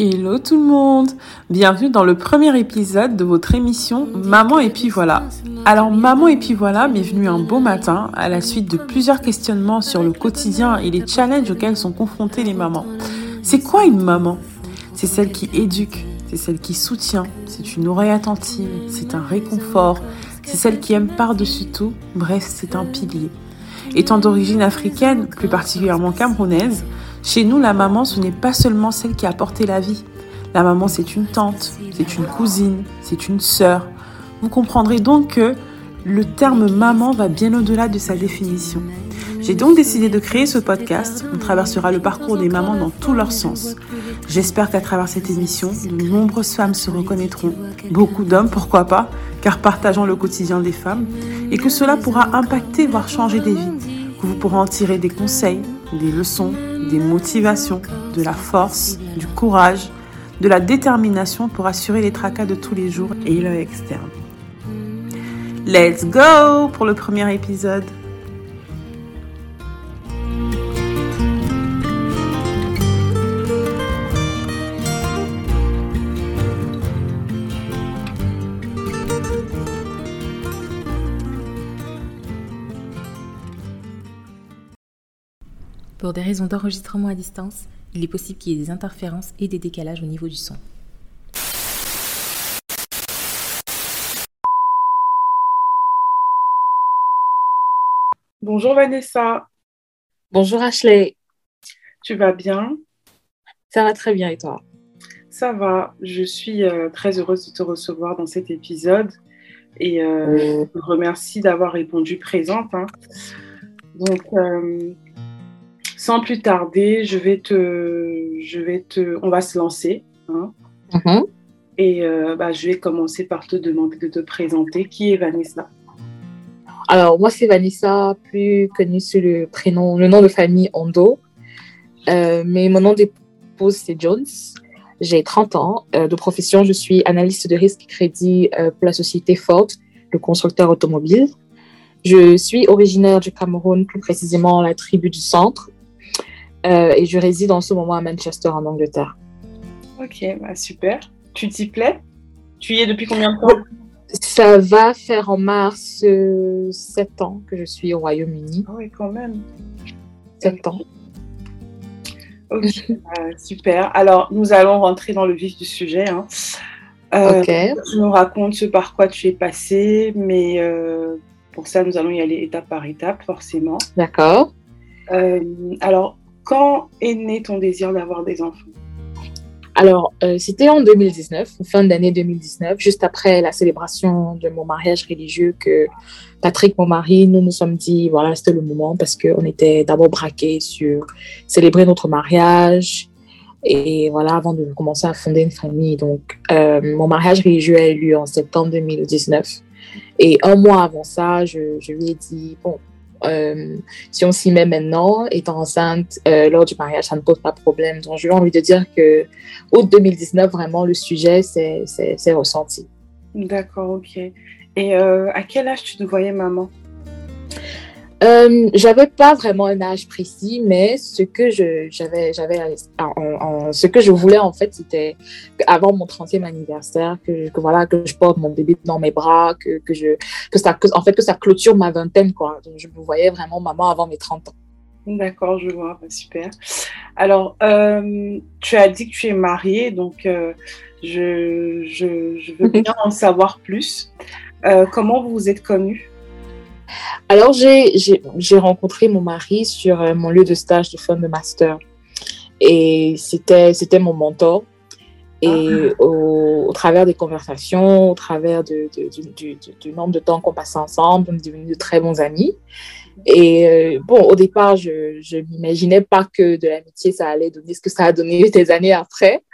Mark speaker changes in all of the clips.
Speaker 1: Hello tout le monde Bienvenue dans le premier épisode de votre émission Maman et puis voilà. Alors Maman et puis voilà m'est venue un beau matin à la suite de plusieurs questionnements sur le quotidien et les challenges auxquels sont confrontées les mamans. C'est quoi une maman? C'est celle qui éduque, c'est celle qui soutient, c'est une oreille attentive, c'est un réconfort, c'est celle qui aime par-dessus tout, bref c'est un pilier. Étant d'origine africaine, plus particulièrement camerounaise, chez nous, la maman, ce n'est pas seulement celle qui a porté la vie. La maman, c'est une tante, c'est une cousine, c'est une sœur. Vous comprendrez donc que le terme maman va bien au-delà de sa définition. J'ai donc décidé de créer ce podcast. On traversera le parcours des mamans dans tous leurs sens. J'espère qu'à travers cette émission, de nombreuses femmes se reconnaîtront. Beaucoup d'hommes, pourquoi pas, car partageant le quotidien des femmes. Et que cela pourra impacter, voire changer des vies. Que vous pourrez en tirer des conseils, des leçons, des motivations, de la force, du courage, de la détermination pour assurer les tracas de tous les jours et le externe. Let's go pour le premier épisode.
Speaker 2: Pour des raisons d'enregistrement à distance, il est possible qu'il y ait des interférences et des décalages au niveau du son.
Speaker 1: Bonjour Vanessa.
Speaker 3: Bonjour Ashley.
Speaker 1: Tu vas bien?
Speaker 3: Ça va très bien et toi?
Speaker 1: Ça va. Je suis euh, très heureuse de te recevoir dans cet épisode et euh, je te remercie d'avoir répondu présente. Hein. Donc, euh, sans plus tarder, je vais te, je vais te, on va se lancer. Hein.
Speaker 3: Mhm.
Speaker 1: Et euh, bah, je vais commencer par te demander de te présenter. Qui est Vanessa?
Speaker 3: Alors, moi, c'est Vanessa, plus connue sous le prénom, le nom de famille Ondo. Euh, mais mon nom d'épouse, c'est Jones. J'ai 30 ans. Euh, de profession, je suis analyste de risque crédit euh, pour la société Ford, le constructeur automobile. Je suis originaire du Cameroun, plus précisément la tribu du centre. Euh, et je réside en ce moment à Manchester, en Angleterre.
Speaker 1: Ok, bah, super. Tu t'y plais? Tu y es depuis combien de temps?
Speaker 3: Ça va faire en mars euh, 7 ans que je suis au Royaume-Uni.
Speaker 1: Ah oui, quand même.
Speaker 3: 7 ans.
Speaker 1: Ok, bah, super. Alors, nous allons rentrer dans le vif du sujet. hein. Euh,
Speaker 3: Ok.
Speaker 1: Tu nous racontes ce par quoi tu es passé, mais euh, pour ça, nous allons y aller étape par étape, forcément.
Speaker 3: D'accord.
Speaker 1: Alors, quand est né ton désir d'avoir des enfants?
Speaker 3: Alors, euh, c'était en 2019, fin d'année 2019, juste après la célébration de mon mariage religieux que Patrick, mon mari, nous nous sommes dit, voilà, c'était le moment parce qu'on était d'abord braqués sur célébrer notre mariage et voilà, avant de commencer à fonder une famille. Donc, euh, mon mariage religieux a eu lieu en septembre 2019. Et un mois avant ça, je, je lui ai dit, bon, euh, si on s'y met maintenant, étant enceinte euh, lors du mariage, ça ne pose pas de problème. Donc, j'ai envie de dire que août 2019, vraiment, le sujet s'est ressenti.
Speaker 1: D'accord, ok. Et euh, à quel âge tu te voyais maman?
Speaker 3: Euh, j'avais pas vraiment un âge précis, mais ce que je j'avais j'avais en- en- ce que je voulais en fait, c'était avant mon 30e anniversaire que, que voilà que je porte mon bébé dans mes bras, que, que je que ça que, en fait que ça clôture ma vingtaine quoi. Donc, je me voyais vraiment maman avant mes 30 ans.
Speaker 1: D'accord, je vois, bah, super. Alors, euh, tu as dit que tu es mariée, donc euh, je, je, je veux bien en savoir plus. Comment vous vous êtes connus?
Speaker 3: Alors, j'ai- rencontré mon mari sur euh, mon lieu de stage de fin de master. Et c'était mon mentor. Et au, au travers des conversations, au travers de, de- du, du- du- du nombre de temps qu'on passait ensemble, on est devenus de très bons amis. Et euh, bon, au départ, je ne m'imaginais pas que de l'amitié, ça allait donner ce que ça a donné des années après.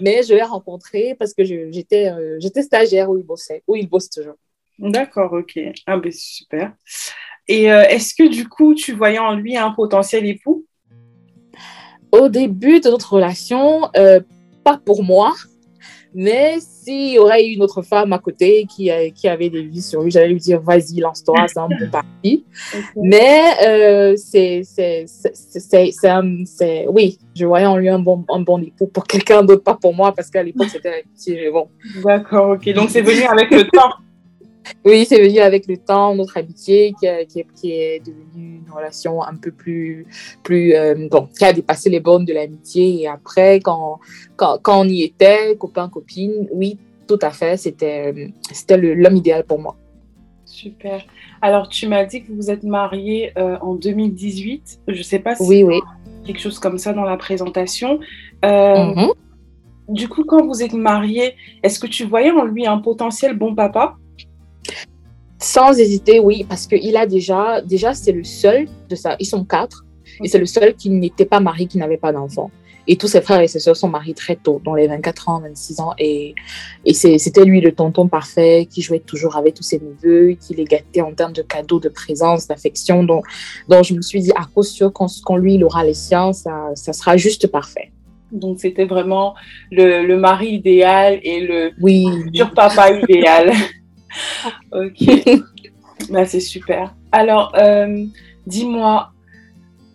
Speaker 3: Mais je l'ai rencontré parce que j'étais j'étais stagiaire où il bossait, où il bosse toujours.
Speaker 1: D'accord, ok. Ah ben super. Et est-ce que du coup, tu voyais en lui un potentiel époux?
Speaker 3: Au début de notre relation, pas pour moi, mais s'il y aurait une autre femme à côté qui, qui avait des vies sur lui, j'allais lui dire vas-y, lance-toi, c'est un bon parti. Mais euh, c'est, c'est, c'est, oui, je voyais en lui un bon, un bon époux pour quelqu'un d'autre, pas pour moi, parce qu'à l'époque c'était bon.
Speaker 1: D'accord, ok. Donc c'est venu avec le temps.
Speaker 3: Oui, c'est venu avec le temps, notre amitié qui, qui, qui, est devenue une relation un peu plus, plus euh, bon, qui a dépassé les bornes de l'amitié. Et après, quand, quand, quand, on y était, copain, copine, oui, tout à fait, c'était, c'était l'homme idéal pour moi.
Speaker 1: Super. Alors, tu m'as dit que vous êtes mariée euh, en 2018. Je ne sais pas si
Speaker 3: oui, oui.
Speaker 1: quelque chose comme ça dans la présentation. Euh, mhm. Du coup, quand vous êtes mariée, est-ce que tu voyais en lui un potentiel bon papa?
Speaker 3: Sans hésiter, oui, parce qu'il a déjà, déjà c'est le seul de ça. Ils sont quatre, et c'est le seul qui n'était pas marié, qui n'avait pas d'enfant. Et tous ses frères et ses soeurs sont mariés très tôt, dans les 24 ans, 26 ans. Et, et c'était lui le tonton parfait qui jouait toujours avec tous ses neveux, qui les gâtait en termes de cadeaux, de présence, d'affection. Donc, donc, je me suis dit, à cause sûr, quand, lui, il aura les siens, ça, ça sera juste parfait.
Speaker 1: Donc, c'était vraiment le, le, mari idéal et le
Speaker 3: oui.
Speaker 1: futur papa idéal. ok. bah, c'est super. Alors, euh, dis-moi,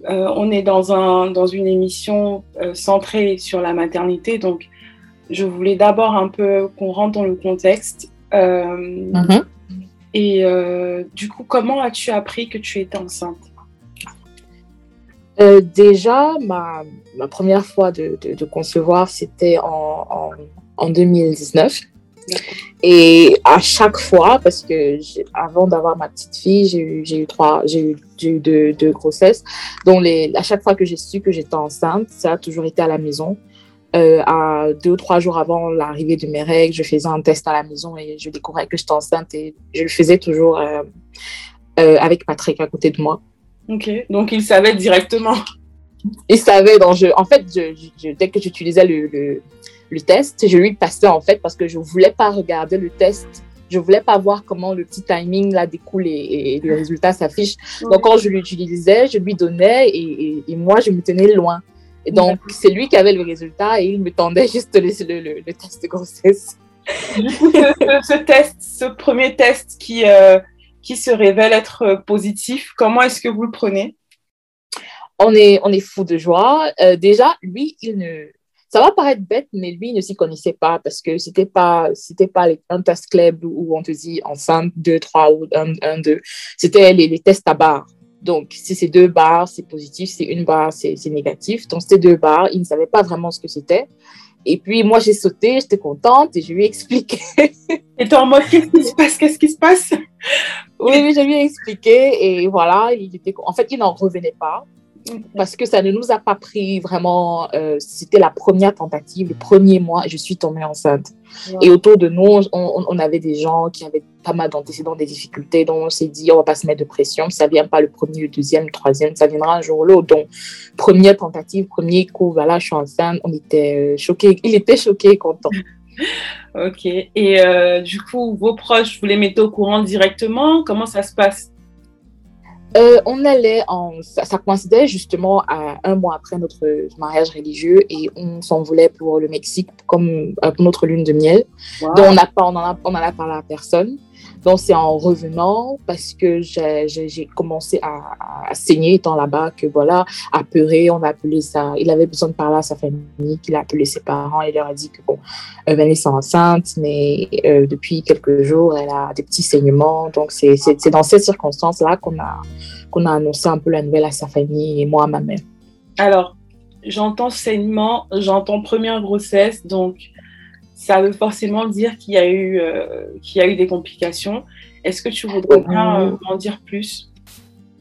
Speaker 1: euh, on est dans, un, dans une émission euh, centrée sur la maternité, donc je voulais d'abord un peu qu'on rentre dans le contexte. Mm-hmm. Et du coup, comment as-tu appris que tu étais enceinte?
Speaker 3: Déjà, ma, ma, première fois de, de, concevoir, c'était en, en, en, 2019. Et à chaque fois, parce que avant d'avoir ma petite fille, j'ai eu, j'ai eu trois, j'ai eu, eu deux, deux, grossesses. Donc les, à chaque fois que j'ai su que j'étais enceinte, ça a toujours été à la maison. Euh, à deux ou trois jours avant l'arrivée de mes règles, je faisais un test à la maison et je découvrais que j'étais enceinte et je le faisais toujours euh, euh, avec Patrick à côté de moi.
Speaker 1: Ok, donc il savait directement.
Speaker 3: Il savait, donc je, en fait, je, dès que j'utilisais le, le le test. Je lui passais en fait parce que je voulais pas regarder le test. Je voulais pas voir comment le petit timing là découle et, le résultat s'affiche. Donc quand je l'utilisais, je lui donnais et, et, moi je me tenais loin. Et donc c'est lui qui avait le résultat et il me tendait juste le, le, le test de grossesse.
Speaker 1: Du coup, ce, test, ce premier test qui, euh, qui se révèle être positif, comment est-ce que vous le prenez?
Speaker 3: On est, on est fou de joie. Euh, déjà, lui, il ne, ça va paraître bête, mais lui ne s'y connaissait pas parce que c'était pas, c'était pas un test club où on te dit enceinte 2, 3 ou 1, 1 2. C'était les, les, tests à barres. Donc, si c'est deux barres, c'est positif, si c'est une barre, c'est négatif. Donc, c'était deux barres. Il ne savait pas vraiment ce que c'était. Et puis, moi, j'ai sauté, j'étais contente et je lui ai expliqué.
Speaker 1: et toi, en mode, qu'est-ce qui se passe? Qu'est-ce qui se passe?
Speaker 3: Oui, oui, je lui ai expliqué et voilà. Il était... En fait, il n'en revenait pas parce que ça ne nous a pas pris vraiment. Euh, c'était la première tentative, le premier mois, je suis tombée enceinte. Et autour de nous, on, avait des gens qui avaient pas mal d'antécédents, des difficultés, donc on s'est dit, on va pas se mettre de pression, ça vient pas le premier, le deuxième, le troisième, ça viendra un jour ou l'autre. Donc, première tentative, premier coup, voilà, je suis enceinte, on était euh, choqués, il était choqué, content.
Speaker 1: ok, et euh, du coup, vos proches, vous les mettez au courant directement? Comment ça se passe?
Speaker 3: Euh, on allait en. Ça, coïncidait justement à un mois après notre mariage religieux et on s'envolait pour le Mexique comme pour euh, notre lune de miel. Donc, on n'a pas, on a, on a parlé à personne. Donc, c'est en revenant parce que j'ai commencé à, saigner étant là-bas que voilà, apeuré, on a appelé ça. Il avait besoin de parler à sa famille, qu'il a appelé ses parents et leur a dit que bon, euh, Vanessa est enceinte, mais euh, depuis quelques jours, elle a des petits saignements. Donc, c'est dans ces circonstances-là qu'on a, qu'on a annoncé un peu la nouvelle à sa famille et moi à ma mère.
Speaker 1: Alors, j'entends saignement, j'entends première grossesse, donc ça veut forcément dire qu'il y, a eu, euh, qu'il y a eu des complications. Est-ce que tu voudrais bien euh, en dire plus?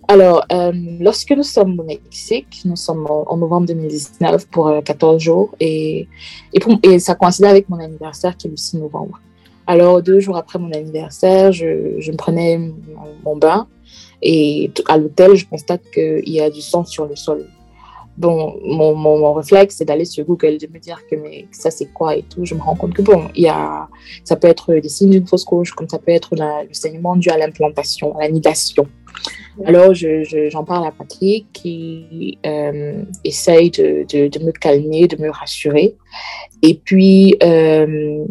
Speaker 3: Alors, euh, lorsque nous sommes au Mexique, nous sommes en, novembre 2019 pour 14 jours et, et, et, ça coïncidait avec mon anniversaire qui est le 6 novembre. Alors, deux jours après mon anniversaire, je, je me prenais mon, bain et à l'hôtel, je constate qu'il y a du sang sur le sol. Bon, mon, mon, réflexe, c'est d'aller sur Google, de me dire que mais, ça, c'est quoi et tout. Je me rends compte que, bon, il y a, ça peut être des signes d'une fausse couche, comme ça peut être le saignement dû à l'implantation, à l'anidation. Alors, j'en je, parle à Patrick qui euh, essaye de, de, me calmer, de me rassurer. Et puis, euh,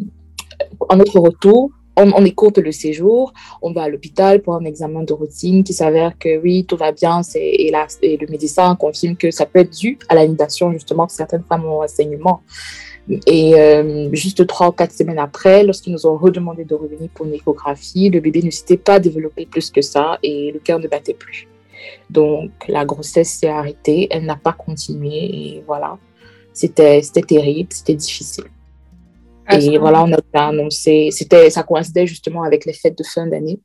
Speaker 3: en notre retour, on, on, le séjour, on va à l'hôpital pour un examen de routine qui s'avère que oui, tout va bien, et, là, et le médecin confirme que ça peut être dû à l'anidation, justement, que certaines femmes ont un saignement. Et euh, juste trois ou quatre semaines après, lorsqu'ils nous ont redemandé de revenir pour une échographie, le bébé ne s'était pas développé plus que ça et le cœur ne battait plus. Donc la grossesse s'est arrêtée, elle n'a pas continué et voilà, c'était terrible, c'était difficile. Et voilà, on a annoncé, c'était, ça coïncidait justement avec les fêtes de fin d'année,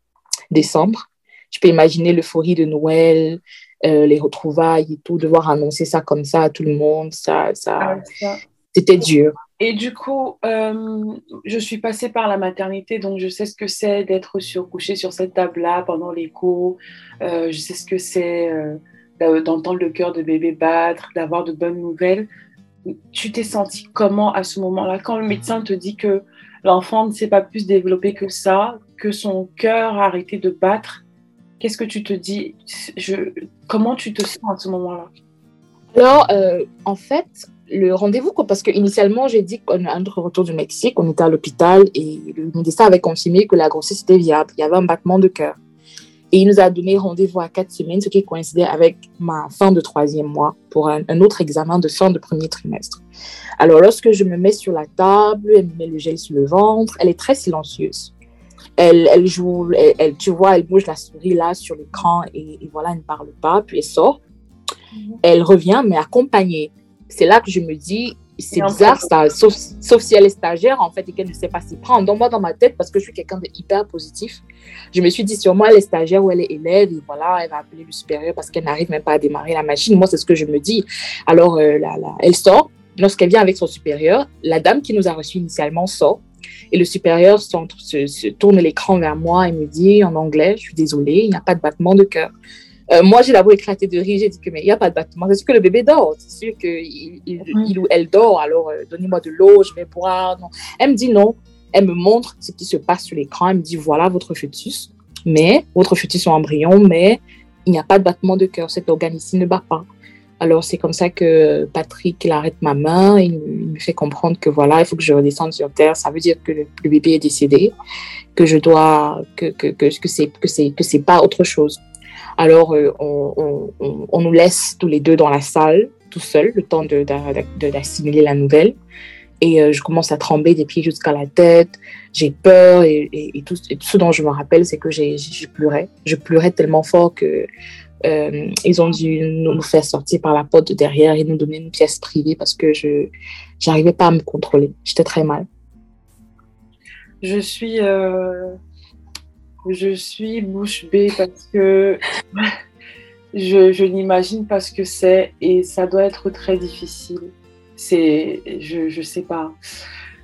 Speaker 3: décembre. Je peux imaginer l'euphorie de Noël, euh, les retrouvailles et tout, devoir annoncer ça comme ça à tout le monde, ça, ça, ah, c'était dur.
Speaker 1: Et du coup, euh, je suis passée par la maternité, donc je sais ce que c'est d'être surcouchée sur cette table-là pendant l'écho. Euh, je sais ce que c'est d'entendre le cœur de bébé battre, d'avoir de bonnes nouvelles tu t'es senti comment à ce moment-là? Quand le médecin te dit que l'enfant ne s'est pas plus développé que ça, que son cœur a arrêté de battre, qu'est-ce que tu te dis? Je, Comment tu te sens à ce moment-là?
Speaker 3: Alors, euh, en fait, le rendez-vous, parce qu'initialement, j'ai dit qu'on notre retour du Mexique, on était à l'hôpital et le médecin avait confirmé que la grossesse était viable. Il y avait un battement de cœur. Et il nous a donné rendez-vous à quatre semaines, ce qui coïncidait avec ma fin de troisième mois pour un, autre examen de fin de premier trimestre. Alors, lorsque je me mets sur la table, elle me met le gel sur le ventre, elle est très silencieuse. Elle, elle joue, elle, tu vois, elle bouge la souris là sur l'écran et, et, voilà, elle ne parle pas, puis elle sort. Mhm. Elle revient, mais accompagnée. C'est là que je me dis, c'est bizarre, ça, sauf, sauf, si elle est stagiaire, en fait, et qu'elle ne sait pas s'y prendre. Donc, moi, dans ma tête, parce que je suis quelqu'un de hyper positif, je me suis dit, sûrement, elle est stagiaire ou elle est élève, et voilà, elle va appeler le supérieur parce qu'elle n'arrive même pas à démarrer la machine. Moi, c'est ce que je me dis. Alors, euh, elle sort. Lorsqu'elle vient avec son supérieur, la dame qui nous a reçus initialement sort. Et le supérieur se, se tourne l'écran vers moi et me dit en anglais, je suis désolée, il n'y a pas de battement de cœur. Euh, moi, j'ai d'abord éclaté de rire. J'ai dit que, mais il n'y a pas de battement. C'est sûr que le bébé dort. C'est sûr qu'il il, ou elle dort. Alors, euh, donnez-moi de l'eau, je vais boire. Non. Elle me dit non. Elle me montre ce qui se passe sur l'écran. Elle me dit, voilà votre fœtus. Mais, votre fœtus en embryon, mais il n'y a pas de battement de cœur. Cet organe ici ne bat pas. Alors, c'est comme ça que Patrick, il arrête ma main. Il, me fait comprendre que voilà, il faut que je redescende sur terre. Ça veut dire que le, bébé est décédé, que je dois, que, que, que, que c'est, que c'est, que c'est pas autre chose. Alors, euh, on, nous laisse tous les deux dans la salle, tout seul, le temps d'assimiler la nouvelle. Et euh, je commence à trembler des pieds jusqu'à la tête. J'ai peur et, tout, ce dont je me rappelle, c'est que j'ai pleuré. Je pleurais tellement fort que euh, ils ont dû nous faire sortir par la porte de derrière et nous donner une pièce privée parce que je n'arrivais pas à me contrôler. J'étais très mal.
Speaker 1: Je suis je suis bouche bée parce que je, n'imagine pas ce que c'est et ça doit être très difficile. C'est, je, je sais pas.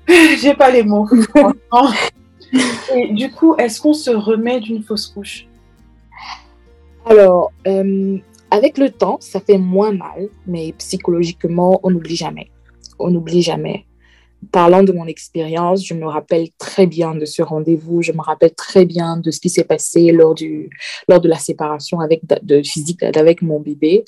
Speaker 1: J'ai pas les mots. du coup, est-ce qu'on se remet d'une fausse couche?
Speaker 3: Alors, euh, avec le temps, ça fait moins mal, mais psychologiquement, on n'oublie jamais. On n'oublie jamais parlant de mon expérience, je me rappelle très bien de ce rendez-vous, je me rappelle très bien de ce qui s'est passé lors, du, lors de la séparation avec, de physique avec mon bébé.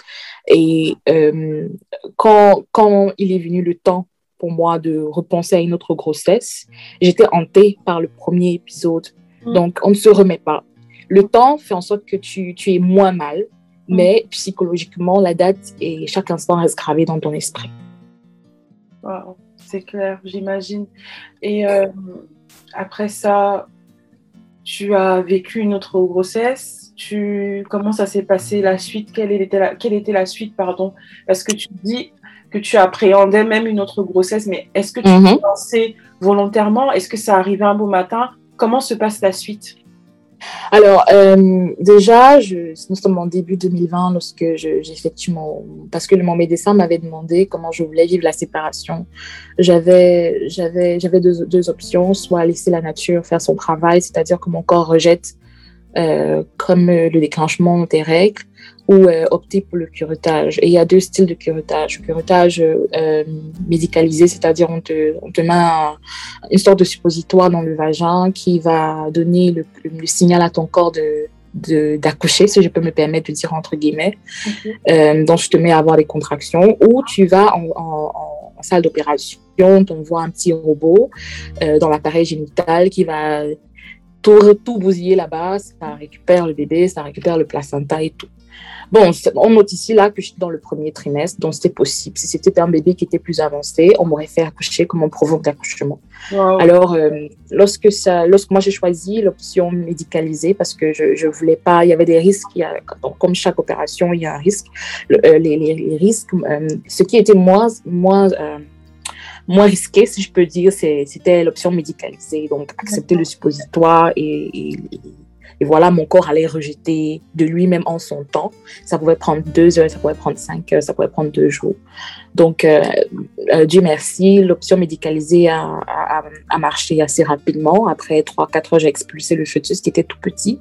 Speaker 3: Et euh, quand, quand il est venu le temps pour moi de repenser à une autre grossesse, j'étais hantée par le premier épisode. Mm. Donc, on ne se remet pas. Le temps fait en sorte que tu, tu es moins mal, mm. mais psychologiquement, la date et chaque instant reste gravé dans ton esprit.
Speaker 1: Wow c'est clair, j'imagine. Et euh, après ça, tu as vécu une autre grossesse. Tu, comment ça s'est passé la suite? Quelle était la, quelle était la suite, pardon? Parce que tu dis que tu appréhendais même une autre grossesse, mais est-ce que tu mm pensé volontairement? Est-ce que ça arrivait un beau matin? Comment se passe la suite?
Speaker 3: Alors, euh, déjà, nous sommes en début 2020 lorsque j'effectue mon... Parce que mon médecin m'avait demandé comment je voulais vivre la séparation. J'avais deux, deux options, soit laisser la nature faire son travail, c'est-à-dire que mon corps rejette euh, comme le déclenchement des règles, ou euh, opter pour le curettage. Et il y a deux styles de curettage. Curettage euh, médicalisé, c'est-à-dire on te, on te met une sorte de suppositoire dans le vagin qui va donner le, le signal à ton corps de d'accoucher, si je peux me permettre de dire entre guillemets. Euh, donc, je te mets à avoir des contractions ou tu vas en, en, en salle d'opération, on voit un petit robot euh, dans l'appareil génital qui va tout, tout bousiller là-bas, ça récupère le bébé, ça récupère le placenta et tout. Bon, on note ici là que je suis dans le premier trimestre, donc c'est possible. Si c'était un bébé qui était plus avancé, on m'aurait fait accoucher comme on provoque d'accouchement. Alors, euh, lorsque, ça, lorsque moi j'ai choisi l'option médicalisée, parce que je ne voulais pas, il y avait des risques, il y a, comme chaque opération, il y a un risque. Euh, les, les, risques, euh, ce qui était moins, moins, moins risqué, si je peux dire, c'était l'option médicalisée. Donc, accepter le suppositoire et, et et voilà, mon corps allait rejeter de lui-même en son temps. Ça pouvait prendre deux heures, ça pouvait prendre cinq heures, ça pouvait prendre deux jours. Donc, euh, euh, Dieu merci, l'option médicalisée a, marché assez rapidement. Après trois, quatre heures, j'ai expulsé le fœtus qui était tout petit.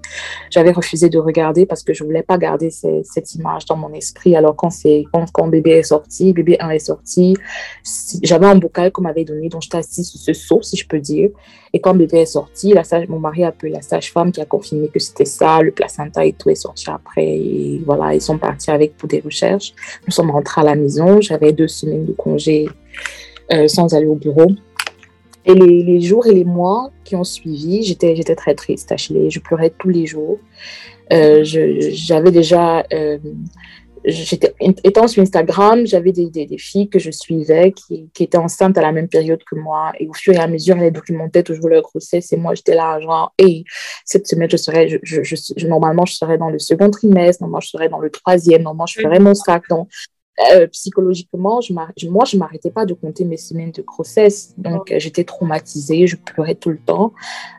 Speaker 3: J'avais refusé de regarder parce que je voulais pas garder cette image dans mon esprit. Alors, quand, quand, quand bébé est sorti, bébé 1 est sorti, j'avais un bocal qu'on m'avait donné, dont j'étais assise sur ce seau, si je peux dire. Et quand bébé est sorti, la sage, mon mari a appelé la sage-femme qui a confirmé que c'était ça, le placenta et tout est sorti après. Voilà, ils sont partis avec pour des recherches. Nous sommes rentrés à la maison. J'avais deux semaines de congé euh, sans aller au bureau. Et les, les, jours et les mois qui ont suivi, j'étais, j'étais très triste, Ashley. Je pleurais tous les jours. Euh, j'avais déjà euh, j'étais, étant sur Instagram, j'avais des, des, des, filles que je suivais qui, qui, étaient enceintes à la même période que moi. Et au fur et à mesure, elles documentaient toujours leur grossesse. Et moi, j'étais là, genre, et cette semaine, je serais, je, je, je, normalement, je serais dans le second trimestre, normalement, je serais dans le troisième, normalement, je ferais mon sac. Donc, euh, psychologiquement, je moi, je m'arrêtais pas de compter mes semaines de grossesse. Donc, euh, j'étais traumatisée, je pleurais tout le temps.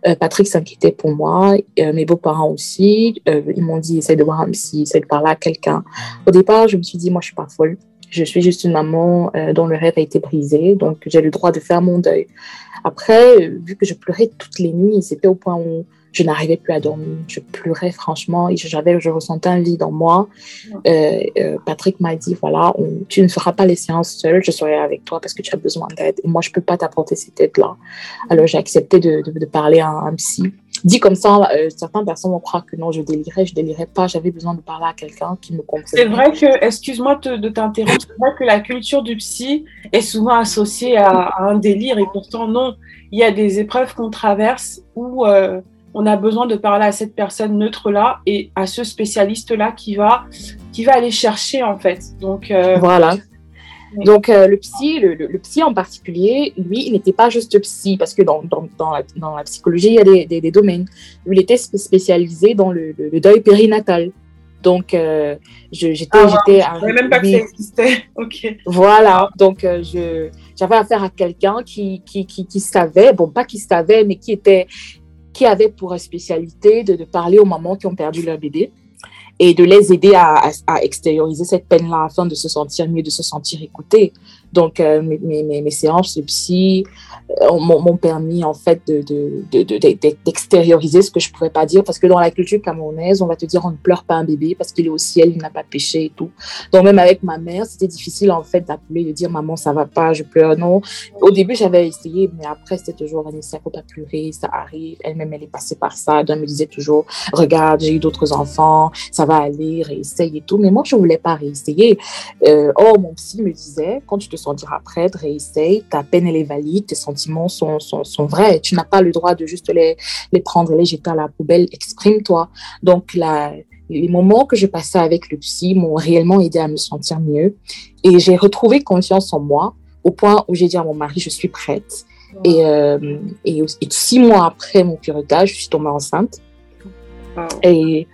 Speaker 3: Euh, Patrick s'inquiétait pour moi, mes beaux-parents aussi. Ils m'ont dit, essaie de voir un psy, de parler à quelqu'un. Au départ, je me suis dit, moi, je suis pas folle. Je suis juste une maman dont le rêve a été brisé. Donc, j'ai le droit de faire mon deuil. Après, vu que je pleurais toutes les nuits, c'était au point où je n'arrivais plus à dormir. Je pleurais franchement et j'avais, je ressentais un vide en moi. Euh, euh, Patrick m'a dit voilà, on, tu ne feras pas les séances seule, je serai avec toi parce que tu as besoin d'aide. Et moi, je peux pas t'apporter cette aide-là. Alors, j'ai accepté de, de, de, parler à un, psy. Dit comme ça, euh, certaines personnes vont croire que non, je délirais, je délirais pas. J'avais besoin de parler à quelqu'un qui me comprenait.
Speaker 1: C'est vrai que, excuse-moi de t'interrompre, c'est vrai que la culture du psy est souvent associée à, à, un délire et pourtant non. Il y a des épreuves qu'on traverse où on a besoin de parler à cette personne neutre-là et à ce spécialiste-là qui va, qui va aller chercher, en fait. Donc,
Speaker 3: euh... Voilà. Donc, euh, le psy, le, le, le, psy en particulier, lui, il n'était pas juste psy, parce que dans, dans, dans, la, dans la, psychologie, il y a des, des, des, domaines. Lui, il était spécialisé dans le, le deuil périnatal. Donc, euh, j'étais.
Speaker 1: Ah, j'étais je ne même pas que ça existait. ok.
Speaker 3: Voilà. Donc, euh, j'avais affaire à quelqu'un qui, qui, qui, qui, savait, bon, pas qui savait, mais qui était, qui avait pour spécialité de, parler aux mamans qui ont perdu leur bébé et de les aider à, extérioriser cette peine-là afin de se sentir mieux, de se sentir écouté. Donc, euh, mes, séances de psy euh, m'ont permis, en fait, d'extérioriser de, de, de, ce que je ne pouvais pas dire. Parce que dans la culture camerounaise, on va te dire on ne pleure pas un bébé parce qu'il est au ciel, il n'a pas péché et tout. Donc, même avec ma mère, c'était difficile, en fait, d'appeler, de dire maman, ça va pas, je pleure. Non. Au début, j'avais essayé, mais après, c'était toujours Vanessa, faut pas pleurer, ça arrive. Elle-même, elle est passée par ça. Elle me disait toujours regarde, j'ai eu d'autres enfants, ça va aller, réessaye et tout. Mais moi, je ne voulais pas réessayer. Euh, or, mon psy me disait quand tu te sentiras prête, réessaye, ta peine elle est valide, tes sentiments sont, sont, sont vrais, tu n'as pas le droit de juste les, les prendre et les jeter à la poubelle, exprime-toi. Donc la, les moments que je passais avec le psy m'ont réellement aidé à me sentir mieux et j'ai retrouvé confiance en moi au point où j'ai dit à mon mari, je suis prête. Wow. Et, euh, et, et, six mois après mon curetage, je suis tombée enceinte. Wow. Et,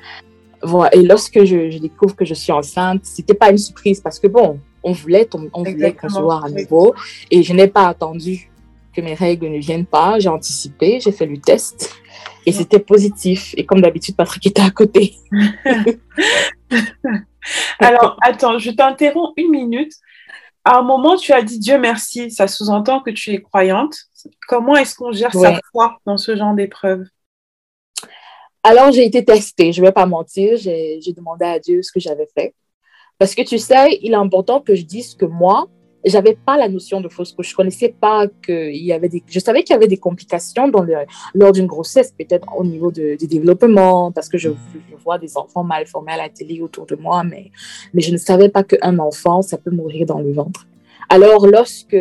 Speaker 3: voilà, et lorsque je, je, découvre que je suis enceinte, c'était pas une surprise parce que bon, on voulait, on voulait concevoir à nouveau. Et je n'ai pas attendu que mes règles ne viennent pas. J'ai anticipé, j'ai fait le test et c'était positif. Et comme d'habitude, Patrick était à côté.
Speaker 1: Alors, attends, je t'interromps une minute. À un moment, tu as dit Dieu merci. Ça sous-entend que tu es croyante. Comment est-ce qu'on gère ouais. sa foi dans ce genre d'épreuve?
Speaker 3: Alors, j'ai été testée, je ne vais pas mentir. J'ai demandé à Dieu ce que j'avais fait. Parce que tu sais, il est important que je dise que moi, j'avais pas la notion de fausse couche. Je connaissais pas qu'il y avait des, je savais qu'il y avait des complications lors d'une grossesse, peut-être au niveau du développement, parce que je, je, vois des enfants mal formés à la télé autour de moi, mais, mais je ne savais pas qu'un enfant, ça peut mourir dans le ventre. Alors, lorsque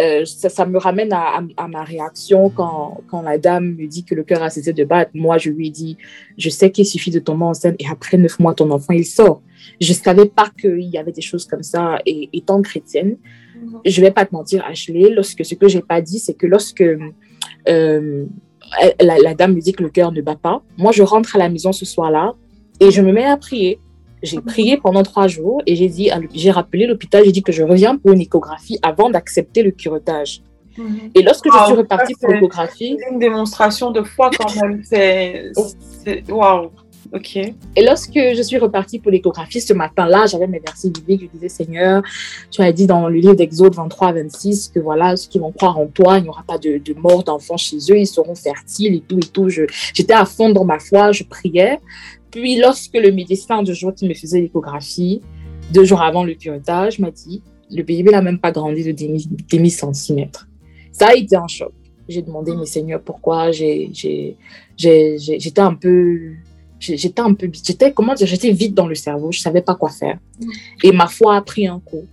Speaker 3: euh, ça, ça, me ramène à, à, ma réaction quand, quand, la dame me dit que le cœur a cessé de battre. Moi, je lui ai dit, je sais qu'il suffit de tomber enceinte et après neuf mois, ton enfant, il sort. Je ne savais pas qu'il y avait des choses comme ça. Et étant chrétienne, mhm. je ne vais pas te mentir, Ashley, lorsque, ce que je n'ai pas dit, c'est que lorsque euh, la, la, dame me dit que le cœur ne bat pas, moi, je rentre à la maison ce soir-là et je me mets à prier. J'ai prié pendant trois jours et j'ai dit, j'ai rappelé l'hôpital, j'ai dit que je reviens pour une échographie avant d'accepter le curetage. Mhm. Et lorsque je suis repartie pour l'échographie.
Speaker 1: C'est une démonstration de foi quand même. C'est. Waouh! Ok.
Speaker 3: Et lorsque je suis repartie pour l'échographie ce matin-là, j'avais mes versets bibliques. Je disais, Seigneur, tu as dit dans le livre d'Exode 23, 26 que voilà, ceux qui vont croire en toi, il n'y aura pas de, de mort d'enfants chez eux, ils seront fertiles et tout et tout. J'étais à fond dans ma foi, je priais. Puis, lorsque le médecin de jour qui me faisait l'échographie, deux jours avant le curetage, m'a dit le bébé n'a même pas grandi de demi, centimètres. Ça a été un choc. J'ai demandé, mes seigneurs, pourquoi? J'étais un peu. J'étais un peu. J'étais, comment dire, j'étais vite dans le cerveau, je ne savais pas quoi faire. Et ma foi a pris un coup.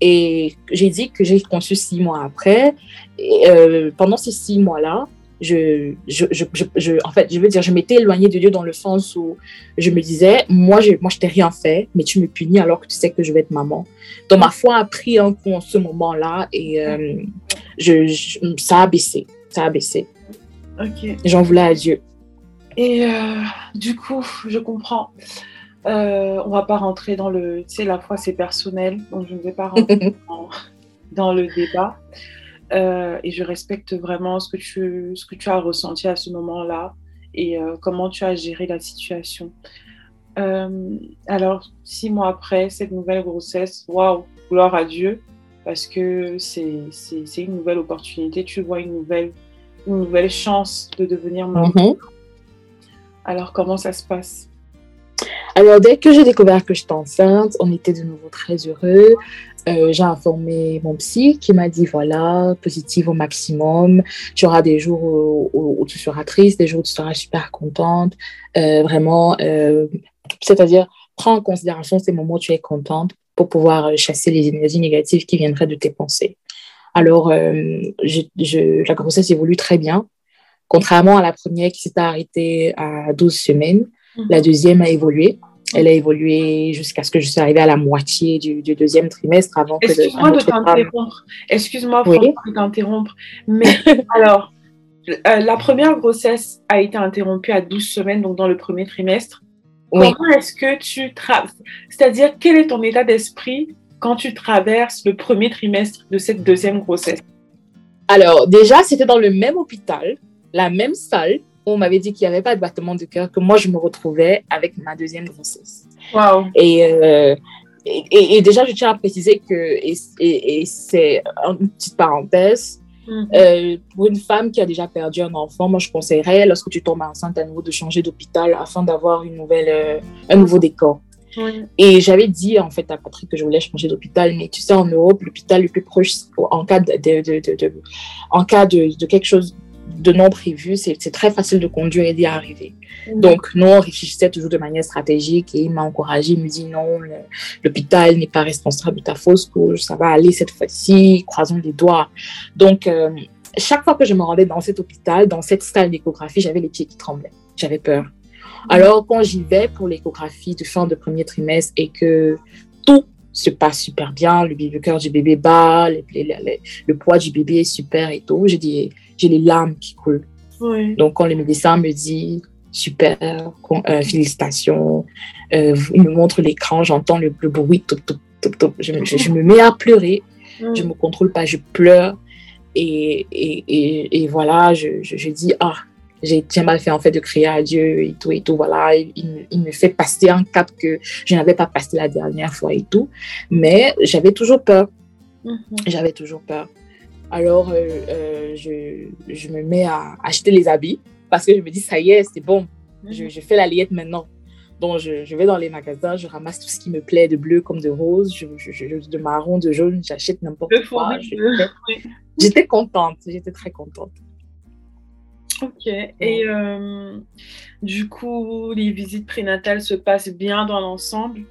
Speaker 3: Et j'ai dit que j'ai conçu six mois après. Et, euh, pendant ces six mois-là, je, je, je, je, en fait, je veux dire, je m'étais éloignée de Dieu dans le sens où je me disais, moi, je, moi, je t'ai rien fait, mais tu me punis alors que tu sais que je vais être maman. Donc, ma foi a pris un coup en ce moment-là et euh, je, ça a baissé. Ça a baissé.
Speaker 1: Ok.
Speaker 3: J'en voulais à Dieu.
Speaker 1: Et euh, du coup, je comprends. Euh, on va pas rentrer dans le. Tu sais, la foi, c'est personnel, donc je ne vais pas rentrer dans, dans, le débat. Euh, et je respecte vraiment ce que tu, ce que tu as ressenti à ce moment-là et euh, comment tu as géré la situation. Euh, alors, six mois après cette nouvelle grossesse, waouh, gloire à Dieu, parce que c'est une nouvelle opportunité, tu vois une nouvelle, une nouvelle chance de devenir maman. Mm-hmm. Alors, comment ça se passe?
Speaker 3: Alors, dès que j'ai découvert que j'étais enceinte, on était de nouveau très heureux. Euh, j'ai informé mon psy qui m'a dit voilà, positive au maximum. Tu auras des jours où, tu seras triste, des jours où tu seras super contente. Euh, vraiment, euh, c'est-à-dire, prends en considération ces moments où tu es contente pour pouvoir chasser les énergies négatives qui viendraient de tes pensées. Alors, je, la grossesse évolue très bien. Contrairement à la première qui s'était arrêtée à 12 semaines. La deuxième a évolué. Elle a évolué jusqu'à ce que je sois arrivée à la moitié du, deuxième trimestre avant que...
Speaker 1: Excuse-moi de t'interrompre. Excuse-moi de t'interrompre. Mais alors, euh, la première grossesse a été interrompue à 12 semaines, donc dans le premier trimestre. Comment est-ce que tu traverses C'est-à-dire, quel est ton état d'esprit quand tu traverses le premier trimestre de cette deuxième grossesse?
Speaker 3: Alors, déjà, c'était dans le même hôpital, la même salle, on m'avait dit qu'il n'y avait pas de battement de cœur, que moi, je me retrouvais avec ma deuxième grossesse.
Speaker 1: Wow.
Speaker 3: Euh, et, et, déjà, je tiens à préciser que, et, c'est une petite parenthèse, mm-hmm. euh, pour une femme qui a déjà perdu un enfant, moi, je conseillerais, lorsque tu tombes enceinte à nouveau, de changer d'hôpital afin d'avoir une nouvelle, euh, un nouveau décor. Et j'avais dit en fait à Patrick que je voulais changer d'hôpital, mais tu sais, en Europe, l'hôpital le plus proche, en cas de, de, de, en cas de quelque chose de non prévu, c'est très facile de conduire et d'y arriver. Donc, nous, on réfléchissait toujours de manière stratégique et il m'a encouragé, il me dit non, l'hôpital n'est pas responsable de ta fausse couche, ça va aller cette fois-ci, croisons les doigts. Donc, euh, chaque fois que je me rendais dans cet hôpital, dans cette salle d'échographie, j'avais les pieds qui tremblaient, j'avais peur. Alors, quand j'y vais pour l'échographie de fin de premier trimestre et que tout se passe super bien, le, le cœur du bébé bat, le poids du bébé est super et tout, j'ai dit, j'ai les larmes qui coulent. Donc, quand le médecin me dit super, euh, félicitations, euh, il me montre l'écran, j'entends le, bruit, je, me mets à pleurer, je ne me contrôle pas, je pleure. Et, et, et, voilà, je, je, dis, ah, j'ai mal fait en fait de crier à Dieu et tout et tout. Voilà, il, il me fait passer un cap que je n'avais pas passé la dernière fois et tout. Mais j'avais toujours peur. Mhm. J'avais toujours peur. Alors, euh, euh, je, je, me mets à acheter les habits parce que je me dis, ça y est, c'est bon. je, je, fais la liette maintenant. Donc, je, je, vais dans les magasins, je ramasse tout ce qui me plaît, de bleu comme de rose, je, de marron, de jaune, j'achète n'importe quoi. J'étais contente, j'étais très contente.
Speaker 1: Ok. Et euh, du coup, les visites prénatales se passent bien dans l'ensemble?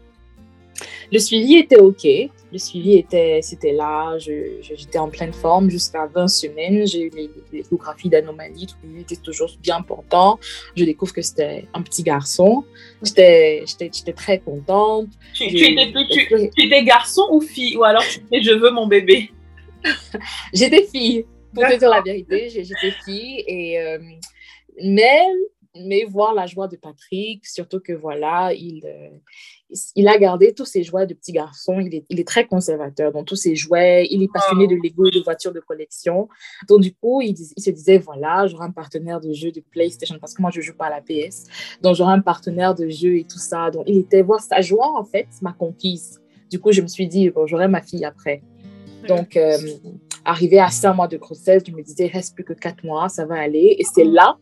Speaker 3: Le suivi était ok. Le suivi était, c'était là. j'étais en pleine forme jusqu'à 20 semaines. J'ai eu l'échographie d'anomalie. Tout était toujours bien portant. Je découvre que c'était un petit garçon. J'étais, j'étais, très contente.
Speaker 1: Tu, étais, garçon ou fille? Ou alors tu je veux mon bébé?
Speaker 3: J'étais fille. Pour te dire la vérité, j'étais fille. Et, euh, mais, mais voir la joie de Patrick, surtout que voilà, il, euh, il a gardé tous ses jouets de petit garçon. Il est, il est très conservateur dans tous ses jouets. Il est passionné de Lego et de voitures de collection. Donc, du coup, il, il se disait voilà, j'aurai un partenaire de jeu de PlayStation parce que moi, je ne joue pas à la PS. Donc, j'aurai un partenaire de jeu et tout ça. Donc, il était voir sa joie, en fait, m'a conquise. Du coup, je me suis dit, bon, j'aurai ma fille après. Donc, euh, arrivé à 5 mois de grossesse, je me disais, il reste plus que 4 mois, ça va aller. Et c'est là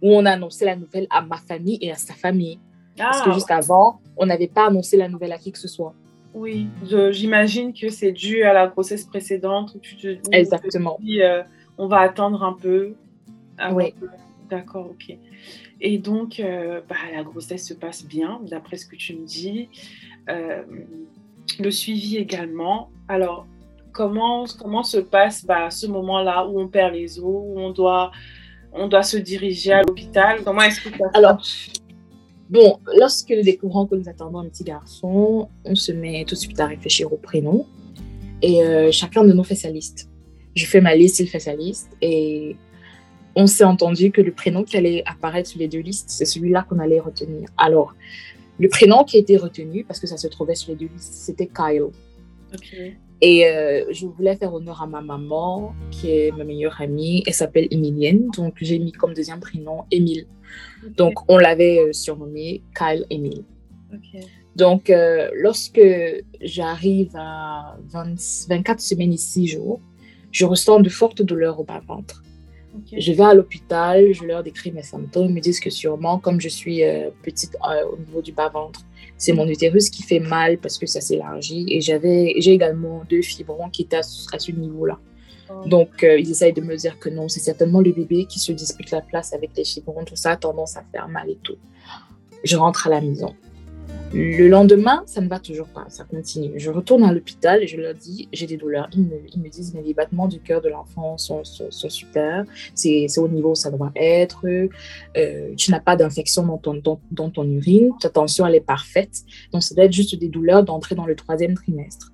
Speaker 3: où on a annoncé la nouvelle à ma famille et à sa famille. Parce que ah. jusqu'avant, on n'avait pas annoncé la nouvelle à qui que ce soit.
Speaker 1: Oui, j'imagine que c'est dû à la grossesse précédente où tu te
Speaker 3: Exactement.
Speaker 1: Euh, on va attendre un peu.
Speaker 3: oui.
Speaker 1: D'accord, ok. Et donc, euh, bah, la grossesse se passe bien, d'après ce que tu me dis. le suivi également. Alors, comment, comment se passe bah, ce moment-là où on perd les os, où on doit, on doit se diriger à l'hôpital? Comment est-ce que ça
Speaker 3: Alors, bon, lorsque nous découvrons que nous attendons un petit garçon, on se met tout de suite à réfléchir au prénom et euh, chacun de nous fait sa liste. Je fais ma liste, il fait sa liste et on s'est entendu que le prénom qui allait apparaître sur les deux listes, c'est celui-là qu'on allait retenir. Alors, le prénom qui a été retenu, parce que ça se trouvait sur les deux listes, c'était Kyle. Okay. Et euh, je voulais faire honneur à ma maman, qui est ma meilleure amie. Elle s'appelle Emilienne. Donc, j'ai mis comme deuxième prénom Émile. Donc, on l'avait euh, surnommé Kyle Emile. Donc, euh, lorsque j'arrive à 24 semaines et 6 jours, je ressens de fortes douleurs au bas-ventre. Je vais à l'hôpital, je leur décris mes symptômes. Ils me disent que sûrement, comme je suis petite au niveau du bas-ventre, c'est mon utérus qui fait mal parce que ça s'élargit. Et j'avais, j'ai également deux fibrons qui étaient à, ce niveau-là. Donc, euh, ils essayent de me dire que non, c'est certainement le bébé qui se dispute la place avec les fibrons. Tout ça a tendance à faire mal et tout. Je rentre à la maison. Le lendemain, ça ne va toujours pas, ça continue. Je retourne à l'hôpital et je leur dis, j'ai des douleurs. Ils me, disent, mais les battements du cœur de l'enfant sont, super, c'est au niveau où ça doit être, euh, tu n'as pas d'infection dans ton, dans, ton urine, ta tension, elle est parfaite. Donc, ça doit être juste des douleurs d'entrer dans le troisième trimestre.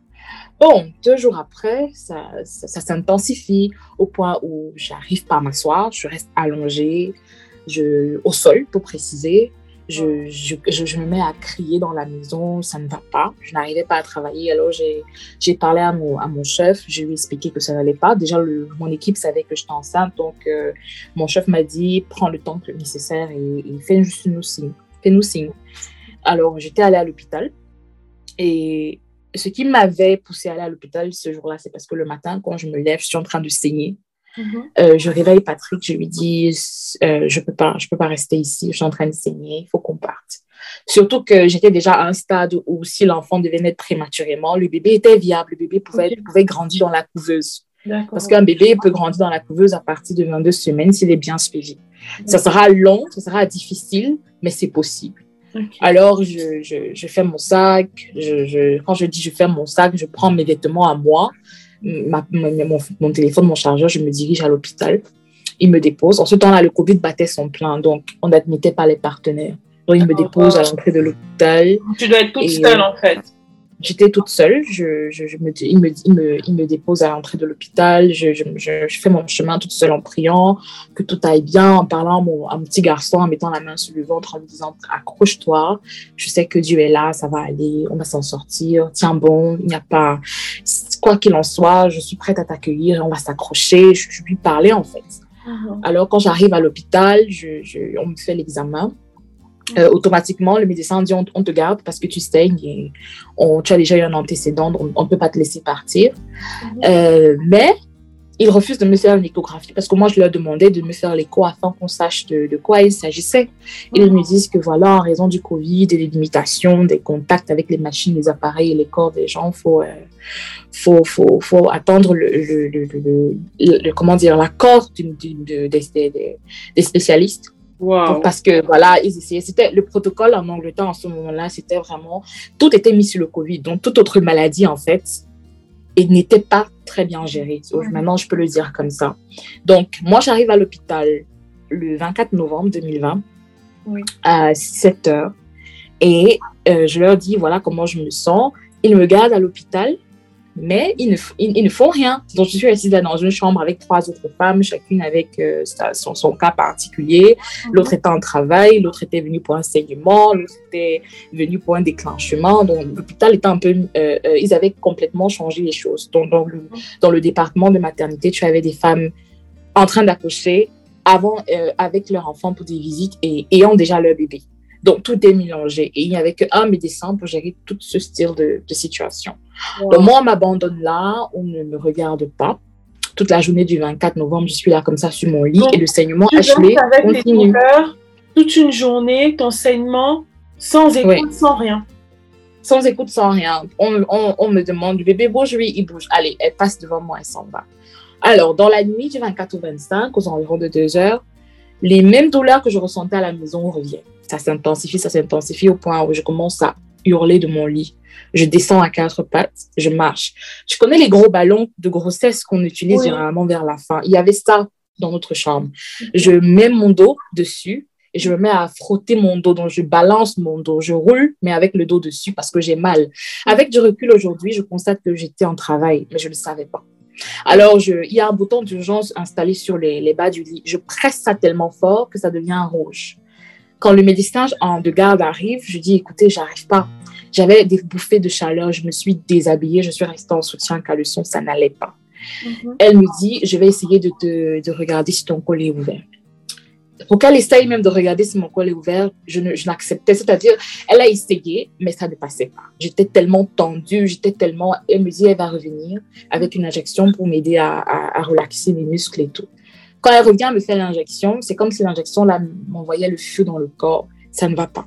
Speaker 3: Bon, deux jours après, ça, ça, s'intensifie au point où j'arrive pas à m'asseoir, je reste allongée, je, au sol pour préciser je, je, je, me mets à crier dans la maison, ça ne va pas. Je n'arrivais pas à travailler. Alors, j'ai parlé à mon, à mon chef, je lui ai expliqué que ça n'allait pas. Déjà, le, mon équipe savait que j'étais enceinte, donc euh, mon chef m'a dit prends le temps nécessaire et, et fais juste nous signe. Fais-nous signe. Alors, j'étais allée à l'hôpital et ce qui m'avait poussé à aller à l'hôpital ce jour-là, c'est parce que le matin, quand je me lève, je suis en train de saigner. Mhm. Euh, je réveille Patrick, je lui dis euh, je peux pas, je peux pas rester ici, je suis en train de saigner, il faut qu'on parte. Surtout que j'étais déjà à un stade où si l'enfant devait naître prématurément, le bébé était viable, le bébé pouvait, pouvait grandir dans la couveuse. Parce qu'un bébé peut grandir dans la couveuse à partir de 22 semaines s'il est bien suivi. Ça sera long, ça sera difficile, mais c'est possible. Alors, je, je, je, fais mon sac. Je, quand je dis je fais mon sac, je prends mes vêtements à moi ma, mon, mon, téléphone, mon chargeur, je me dirige à l'hôpital. Il me dépose. En ce temps-là, le Covid battait son plein, donc on n'admettait pas les partenaires. Donc, il me dépose à l'entrée de l'hôpital.
Speaker 1: Tu dois être toute seule, en fait.
Speaker 3: J'étais toute seule. Je, je, je me, il, me, il, me, il me dépose à l'entrée de l'hôpital. Je, je, je, fais mon chemin toute seule en priant, que tout aille bien, en parlant à mon, à mon petit garçon, en mettant la main sur le ventre, en me disant accroche-toi. Je sais que Dieu est là, ça va aller, on va s'en sortir. Tiens bon, il n'y a pas. Quoi qu'il en soit, je suis prête à t'accueillir, on va s'accrocher. Je, lui parlais en fait. Uh-huh. Alors, quand j'arrive à l'hôpital, je, je, on me fait l'examen. Euh, automatiquement, le médecin dit on, te garde parce que tu saignes et on, tu as déjà eu un antécédent, donc on ne peut pas te laisser partir. Mhm. Euh, mais ils refusent de me faire une échographie parce que moi, je leur demandais de me faire l'écho afin qu'on sache de, de, quoi il s'agissait. Ils me disent que voilà, en raison du Covid, des limitations, des contacts avec les machines, les appareils et les corps des gens, il faut, euh, faut, faut, faut, attendre le, le, le, le comment dire, l'accord des, des, des, spécialistes.
Speaker 1: Wow.
Speaker 3: Parce que voilà, ils essayaient. C'était le protocole en Angleterre en ce moment-là, c'était vraiment tout était mis sur le Covid. Donc toute autre maladie en fait, et n'était pas très bien géré. Maintenant, je peux le dire comme ça. Donc, moi, j'arrive à l'hôpital le 24 novembre 2020 à 7 heures et euh, je leur dis voilà comment je me sens. Ils me gardent à l'hôpital mais ils ne, ils, ne, font rien. Donc, je suis assise là dans une chambre avec trois autres femmes, chacune avec euh, son, son, cas particulier. Mhm. L'autre était en travail, l'autre était venue pour un saignement, l'autre était venue pour un déclenchement. Donc, l'hôpital était un peu... Euh, euh, ils avaient complètement changé les choses. Donc, dans le, dans le département de maternité, tu avais des femmes en train d'accoucher avant, avec leur enfant pour des visites et ayant déjà leur bébé. Donc, tout est mélangé. Et il n'y avait qu'un médecin pour gérer tout ce style de, situation. Donc, moi, on m'abandonne là, on ne me regarde pas. Toute la journée du 24 novembre, je suis là comme ça sur mon lit et le saignement
Speaker 1: achevé continue. toute une journée, ton saignement, sans écoute, sans rien.
Speaker 3: Sans écoute, sans rien. On, on, on me demande, le bébé bouge, oui, il bouge. Allez, elle passe devant moi, elle s'en va. Alors, dans la nuit du 24 au 25, aux environs de 2 heures, les mêmes douleurs que je ressentais à la maison reviennent ça s'intensifie, ça s'intensifie au point où je commence à hurler de mon lit. Je descends à quatre pattes, je marche. Je connais les gros ballons de grossesse qu'on utilise généralement vers la fin. Il y avait ça dans notre chambre. Je mets mon dos dessus et je me mets à frotter mon dos. Donc, je balance mon dos. Je roule, mais avec le dos dessus parce que j'ai mal. Avec du recul aujourd'hui, je constate que j'étais en travail, mais je ne le savais pas. Alors, je, il y a un bouton d'urgence installé sur les, les bas du lit. Je presse ça tellement fort que ça devient rouge. Quand le médecin de garde arrive, je dis, écoutez, j'arrive pas. J'avais des bouffées de chaleur, je me suis déshabillée, je suis restée en soutien car le son, ça n'allait pas. Mhm. Elle me dit, je vais essayer de, de, de, regarder si ton col est ouvert. Pour qu'elle essaye même de regarder si mon col est ouvert, je, n'acceptais. C'est-à-dire, elle a essayé, mais ça ne passait pas. J'étais tellement tendue, j'étais tellement... Elle me dit, elle va revenir avec une injection pour m'aider à, relaxer mes muscles et tout. Quand elle revient me faire l'injection, c'est comme si l'injection m'envoyait le feu dans le corps. Ça ne va pas.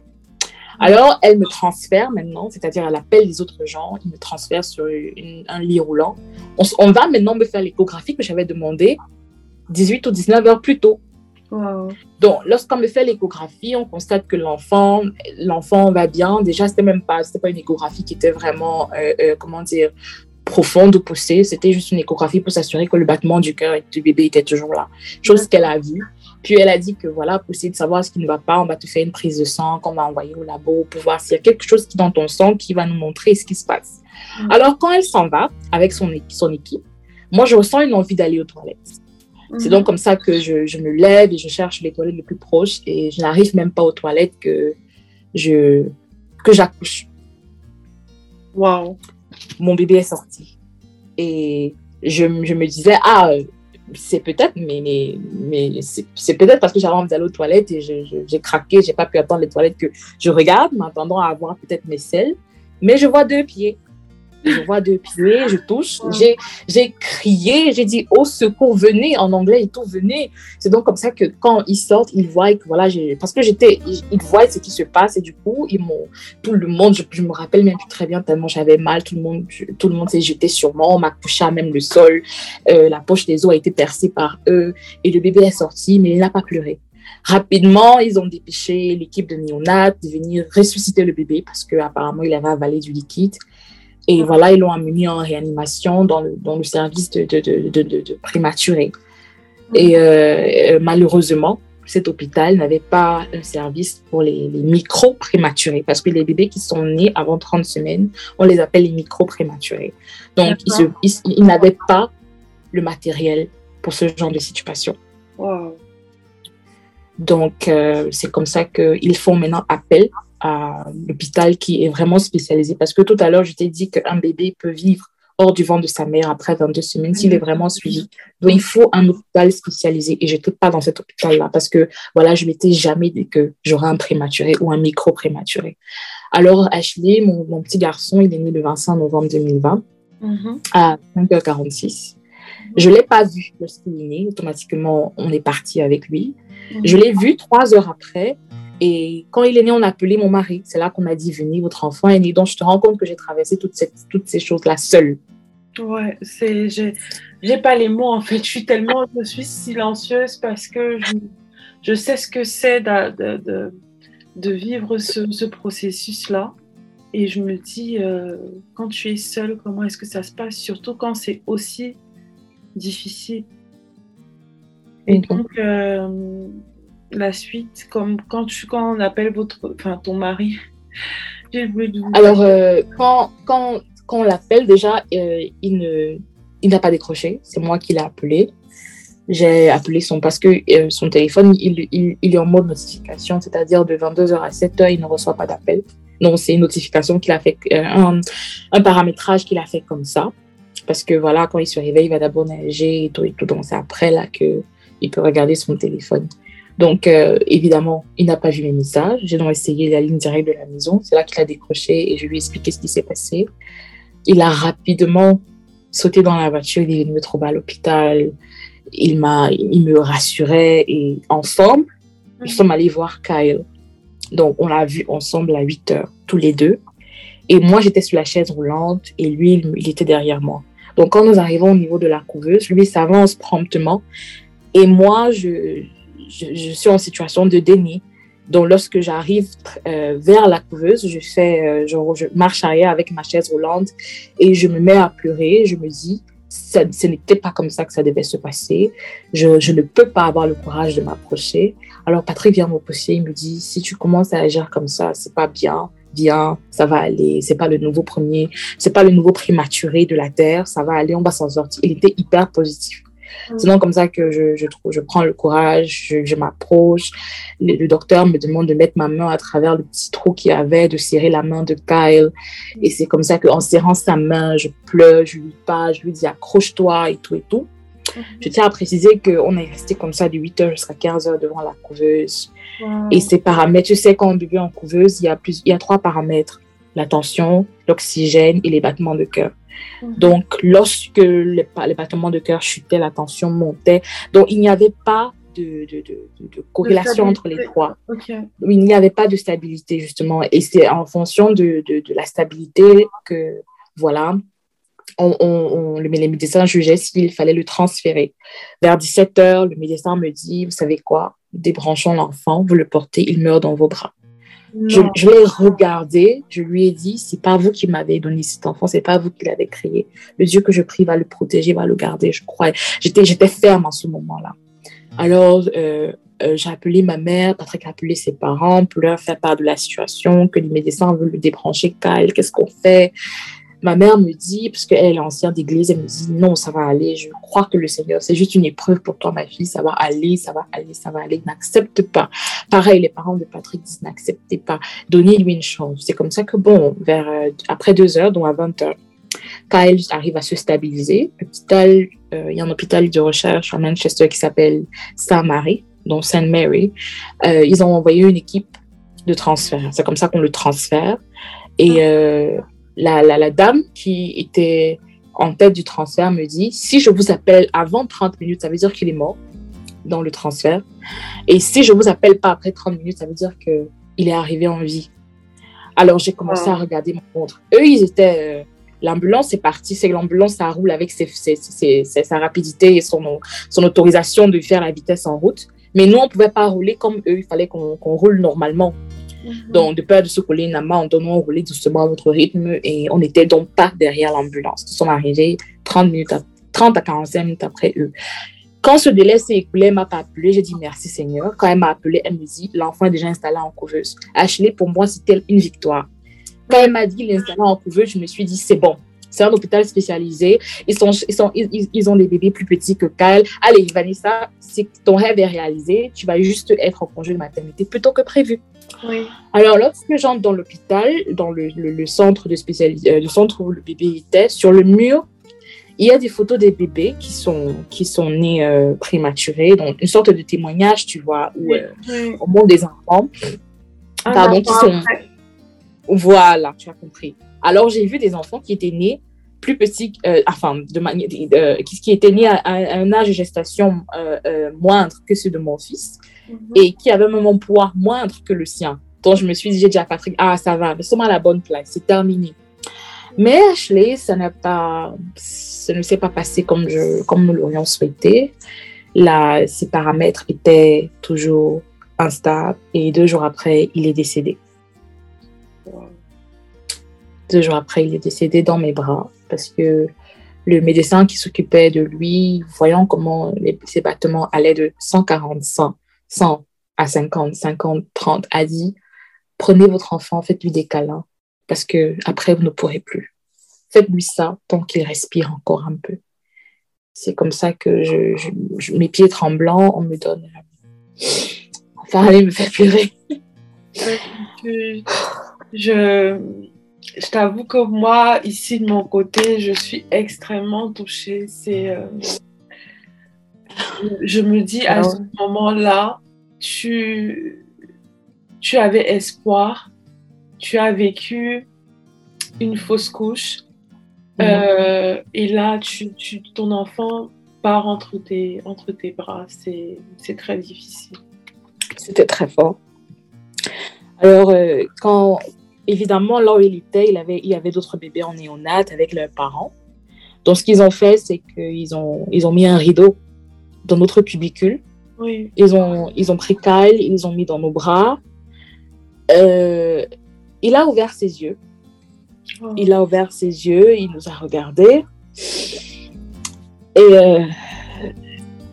Speaker 3: Alors, elle me transfère maintenant, c'est-à-dire elle appelle les autres gens, il me transfère sur un lit roulant. On, va maintenant me faire l'échographie que j'avais demandé 18 ou 19 heures plus tôt. Donc, lorsqu'on me fait l'échographie, on constate que l'enfant, l'enfant va bien. Déjà, c'était même pas, c'était pas une échographie qui était vraiment, euh, euh, comment dire, profonde ou poussée. C'était juste une échographie pour s'assurer que le battement du cœur du bébé était toujours là. Chose qu'elle a vue. Puis elle a dit que voilà, pour essayer de savoir ce qui ne va pas, on va te faire une prise de sang qu'on va envoyer au labo pour voir s'il y a quelque chose qui dans ton sang qui va nous montrer ce qui se passe. Alors quand elle s'en va avec son, son équipe, moi je ressens une envie d'aller aux toilettes. C'est mm. donc comme ça que je, je, me lève et je cherche les toilettes les plus proches et je n'arrive même pas aux toilettes que je que j'accouche.
Speaker 1: Wow
Speaker 3: mon bébé est sorti. Et je, je me disais, ah, c'est peut-être, mais, mais, mais c'est peut-être parce que j'avais envie d'aller aux toilettes et j'ai craqué, j'ai pas pu attendre les toilettes que je regarde, m'attendant à avoir peut-être mes selles. Mais je vois deux pieds je vois deux pieds, je touche. J'ai crié, j'ai dit au secours, venez en anglais et tout, venez. C'est donc comme ça que quand ils sortent, ils voient que voilà, parce que j'étais, ils, voient ce qui se passe et du coup, ils m'ont, tout le monde, je, me rappelle même plus très bien tellement j'avais mal, tout le monde, tout le monde s'est jeté sur moi, on m'a couché à même le sol, euh, la poche des os a été percée par eux et le bébé est sorti, mais il n'a pas pleuré. Rapidement, ils ont dépêché l'équipe de néonat de venir ressusciter le bébé parce qu'apparemment, il avait avalé du liquide. Et voilà, ils l'ont amené en réanimation dans le, dans le service de, de, de, de prématuré. Et euh, euh, malheureusement, cet hôpital n'avait pas un service pour les, les micro-prématurés, parce que les bébés qui sont nés avant 30 semaines, on les appelle les micro-prématurés. Donc, ils, ils, n'avaient pas le matériel pour ce genre de situation. Donc, euh, c'est comme ça qu'ils font maintenant appel à l'hôpital qui est vraiment spécialisé. Parce que tout à l'heure, je t'ai dit qu'un bébé peut vivre hors du ventre de sa mère après 22 semaines s'il est vraiment suivi. Donc, il faut un hôpital spécialisé. Et je n'étais pas dans cet hôpital-là parce que, voilà, je m'étais jamais dit que j'aurais un prématuré ou un micro-prématuré. Alors, Ashley, mon, mon, petit garçon, il est né le 25 novembre 2020 mm-hmm. à 5h46. Je ne l'ai pas vu lorsqu'il est né. Automatiquement, on est parti avec lui. Je l'ai vu trois heures après. Et quand il est né, on a appelé mon mari. C'est là qu'on a dit, venez, votre enfant est né. Donc, je te rends compte que j'ai traversé toutes, toutes ces choses-là seule.
Speaker 1: Ouais, c'est, j'ai, pas les mots en fait. Je suis tellement, je suis silencieuse parce que je, je sais ce que c'est de, de, de, vivre ce, ce processus-là. Et je me dis, euh, quand tu es seule, comment est-ce que ça se passe? Surtout quand c'est aussi difficile. Et donc, euh, la suite, comme quand, tu, quand on appelle votre, enfin, ton mari.
Speaker 3: Alors, euh, quand, quand, quand on l'appelle, déjà, il ne, il n'a pas décroché. C'est moi qui l'ai appelé. J'ai appelé son parce que son téléphone, il, il, il, est en mode notification, c'est-à-dire de 22h à 7h, il ne reçoit pas d'appel. Donc, c'est une notification qu'il a fait, euh, un, un, paramétrage qu'il a fait comme ça. Parce que voilà, quand il se réveille, il va d'abord nager et tout et tout. Donc, c'est après là qu'il peut regarder son téléphone. Donc, euh, évidemment, il n'a pas vu mes messages. J'ai donc essayé la ligne directe de la maison. C'est là qu'il a décroché et je lui ai expliqué ce qui s'est passé. Il a rapidement sauté dans la voiture. Il est venu me trouver à l'hôpital. Il m'a, il me rassurait et ensemble, nous sommes allés voir Kyle. Donc, on l'a vu ensemble à 8 heures, tous les deux. Et moi, j'étais sur la chaise roulante et lui, il, était derrière moi. Donc, quand nous arrivons au niveau de la couveuse, lui s'avance promptement. Et moi, je, je, suis en situation de déni. Donc, lorsque j'arrive euh, vers la couveuse, je fais, euh, je marche arrière avec ma chaise roulante et je me mets à pleurer. Je me dis, ce n'était pas comme ça que ça devait se passer. Je, je ne peux pas avoir le courage de m'approcher. Alors Patrick vient me pousser, il me dit si tu commences à agir comme ça, c'est pas bien. Viens, ça va aller. C'est pas le nouveau premier, c'est pas le nouveau prématuré de la terre. Ça va aller, on va s'en sortir. Il était hyper positif. Mm. C'est donc comme ça que je, je, je prends le courage, je, je m'approche. Le, docteur me demande de mettre ma main à travers le petit trou qu'il y avait, de serrer la main de Kyle. Et c'est comme ça qu'en serrant sa main, je pleure, je lui parle, je lui dis accroche-toi et tout et tout. Mm-hmm. Je tiens à préciser qu'on est resté comme ça de 8h jusqu'à 15h devant la couveuse. Et ces paramètres, tu sais, quand on bébé en couveuse, il y a, plus, il y a trois paramètres la tension, l'oxygène et les battements de cœur. Donc, lorsque les, battements de cœur chutaient, la tension montait. Donc, il n'y avait pas de, de, de, corrélation entre les trois. Il n'y avait pas de stabilité, justement. Et c'est en fonction de, la stabilité que, voilà, on, on, le, les médecins jugeaient s'il fallait le transférer. Vers 17 heures, le médecin me dit, vous savez quoi, débranchons l'enfant, vous le portez, il meurt dans vos bras. Je, l'ai regardé, je lui ai dit, c'est pas vous qui m'avez donné cet enfant, c'est pas vous qui l'avez créé. Le Dieu que je prie va le protéger, va le garder, je crois. J'étais, j'étais ferme en ce moment-là. Alors, euh, euh, j'ai appelé ma mère, Patrick a appelé ses parents pour leur faire part de la situation, que les médecins veulent le débrancher, Kyle, qu'est-ce qu'on fait? Ma mère me dit, parce qu'elle est ancienne d'église, elle me dit non, ça va aller. Je crois que le Seigneur, c'est juste une épreuve pour toi, ma fille. Ça va aller, ça va aller, ça va aller. N'accepte pas. Pareil, les parents de Patrick disent n'acceptez pas. Donnez-lui une chance. C'est comme ça que, bon, vers, euh, après deux heures, donc à 20 heures, Kyle arrive à se stabiliser. Euh, il y a un hôpital de recherche à Manchester qui s'appelle Saint-Marie, donc Saint Mary. Euh, ils ont envoyé une équipe de transfert. C'est comme ça qu'on le transfère. Et la, la, dame qui était en tête du transfert me dit, si je vous appelle avant 30 minutes, ça veut dire qu'il est mort dans le transfert. Et si je vous appelle pas après 30 minutes, ça veut dire qu'il est arrivé en vie. Alors j'ai commencé à regarder mon montre. Eux, ils étaient... Euh, l'ambulance est partie, c'est l'ambulance, ça roule avec sa rapidité et son, son autorisation de faire la vitesse en route. Mais nous, on ne pouvait pas rouler comme eux, il fallait qu'on roule normalement. Mhm. Donc, de peur de se coller une amas, on roulait doucement à notre rythme et on n'était donc pas derrière l'ambulance. Nous sommes arrivés 30, minutes à, 30 à 45 minutes après eux. Quand ce délai s'est écoulé, elle m'a pas appelé. J'ai dit merci Seigneur. Quand elle m'a appelé, elle me dit l'enfant est déjà installé en couveuse. Ashley, pour moi, c'était une victoire. Quand elle m'a dit l'installer en couveuse, je me suis dit c'est bon. C'est un hôpital spécialisé. Ils, sont, ils, sont, ils, ils, ont des bébés plus petits que Kyle. Allez, Vanessa, si ton rêve est réalisé, tu vas juste être en congé de maternité plutôt que prévu. Alors, lorsque j'entre dans l'hôpital, dans le, le, centre de euh, le centre où le bébé était, sur le mur, il y a des photos des bébés qui sont, qui sont nés euh, prématurés, donc une sorte de témoignage, tu vois, où euh, au monde des enfants, ah, pardon, qui sont... Voilà, tu as compris. Alors, j'ai vu des enfants qui étaient nés plus petit, euh, enfin, de manière, qui était né à, un âge de gestation moindre que celui de mon fils mhm. et qui avait même un poids moindre que le sien. Donc, je me suis dit, j'ai dit à Patrick, ah, ça va, mais sommes à la bonne place, c'est terminé. Mais Ashley, ça n'a pas, ça ne s'est pas passé comme, je, comme nous l'aurions souhaité. Là, ses paramètres étaient toujours instables et deux jours après, il est décédé. Deux jours après, il est décédé dans mes bras parce que le médecin qui s'occupait de lui, voyant comment les, ses battements allaient de 140, 100, 100 à 50, 50, 30, a dit prenez votre enfant, faites-lui des câlins parce que après vous ne pourrez plus. Faites-lui ça tant qu'il respire encore un peu. C'est comme ça que je, mes pieds tremblants, on me donne. Enfin, allez me faire pleurer.
Speaker 1: je, je t'avoue que moi, ici de mon côté, je suis extrêmement touchée. C'est, euh, je me dis à ce moment-là, tu, tu avais espoir, tu as vécu une fausse couche, mhm. euh, et là, tu, ton enfant part entre tes, entre tes bras. C'est, très difficile.
Speaker 3: C'était très fort. Alors, euh, quand, évidemment, là où il était, il, avait, il y avait d'autres bébés en néonat avec leurs parents. Donc, ce qu'ils ont fait, c'est qu'ils ont, ils ont mis un rideau dans notre cubicule.
Speaker 1: Oui.
Speaker 3: Ils, ont, ils ont pris Kyle, ils les ont mis dans nos bras. Euh, il a ouvert ses yeux. Oh. Il a ouvert ses yeux, il nous a regardés. Et euh,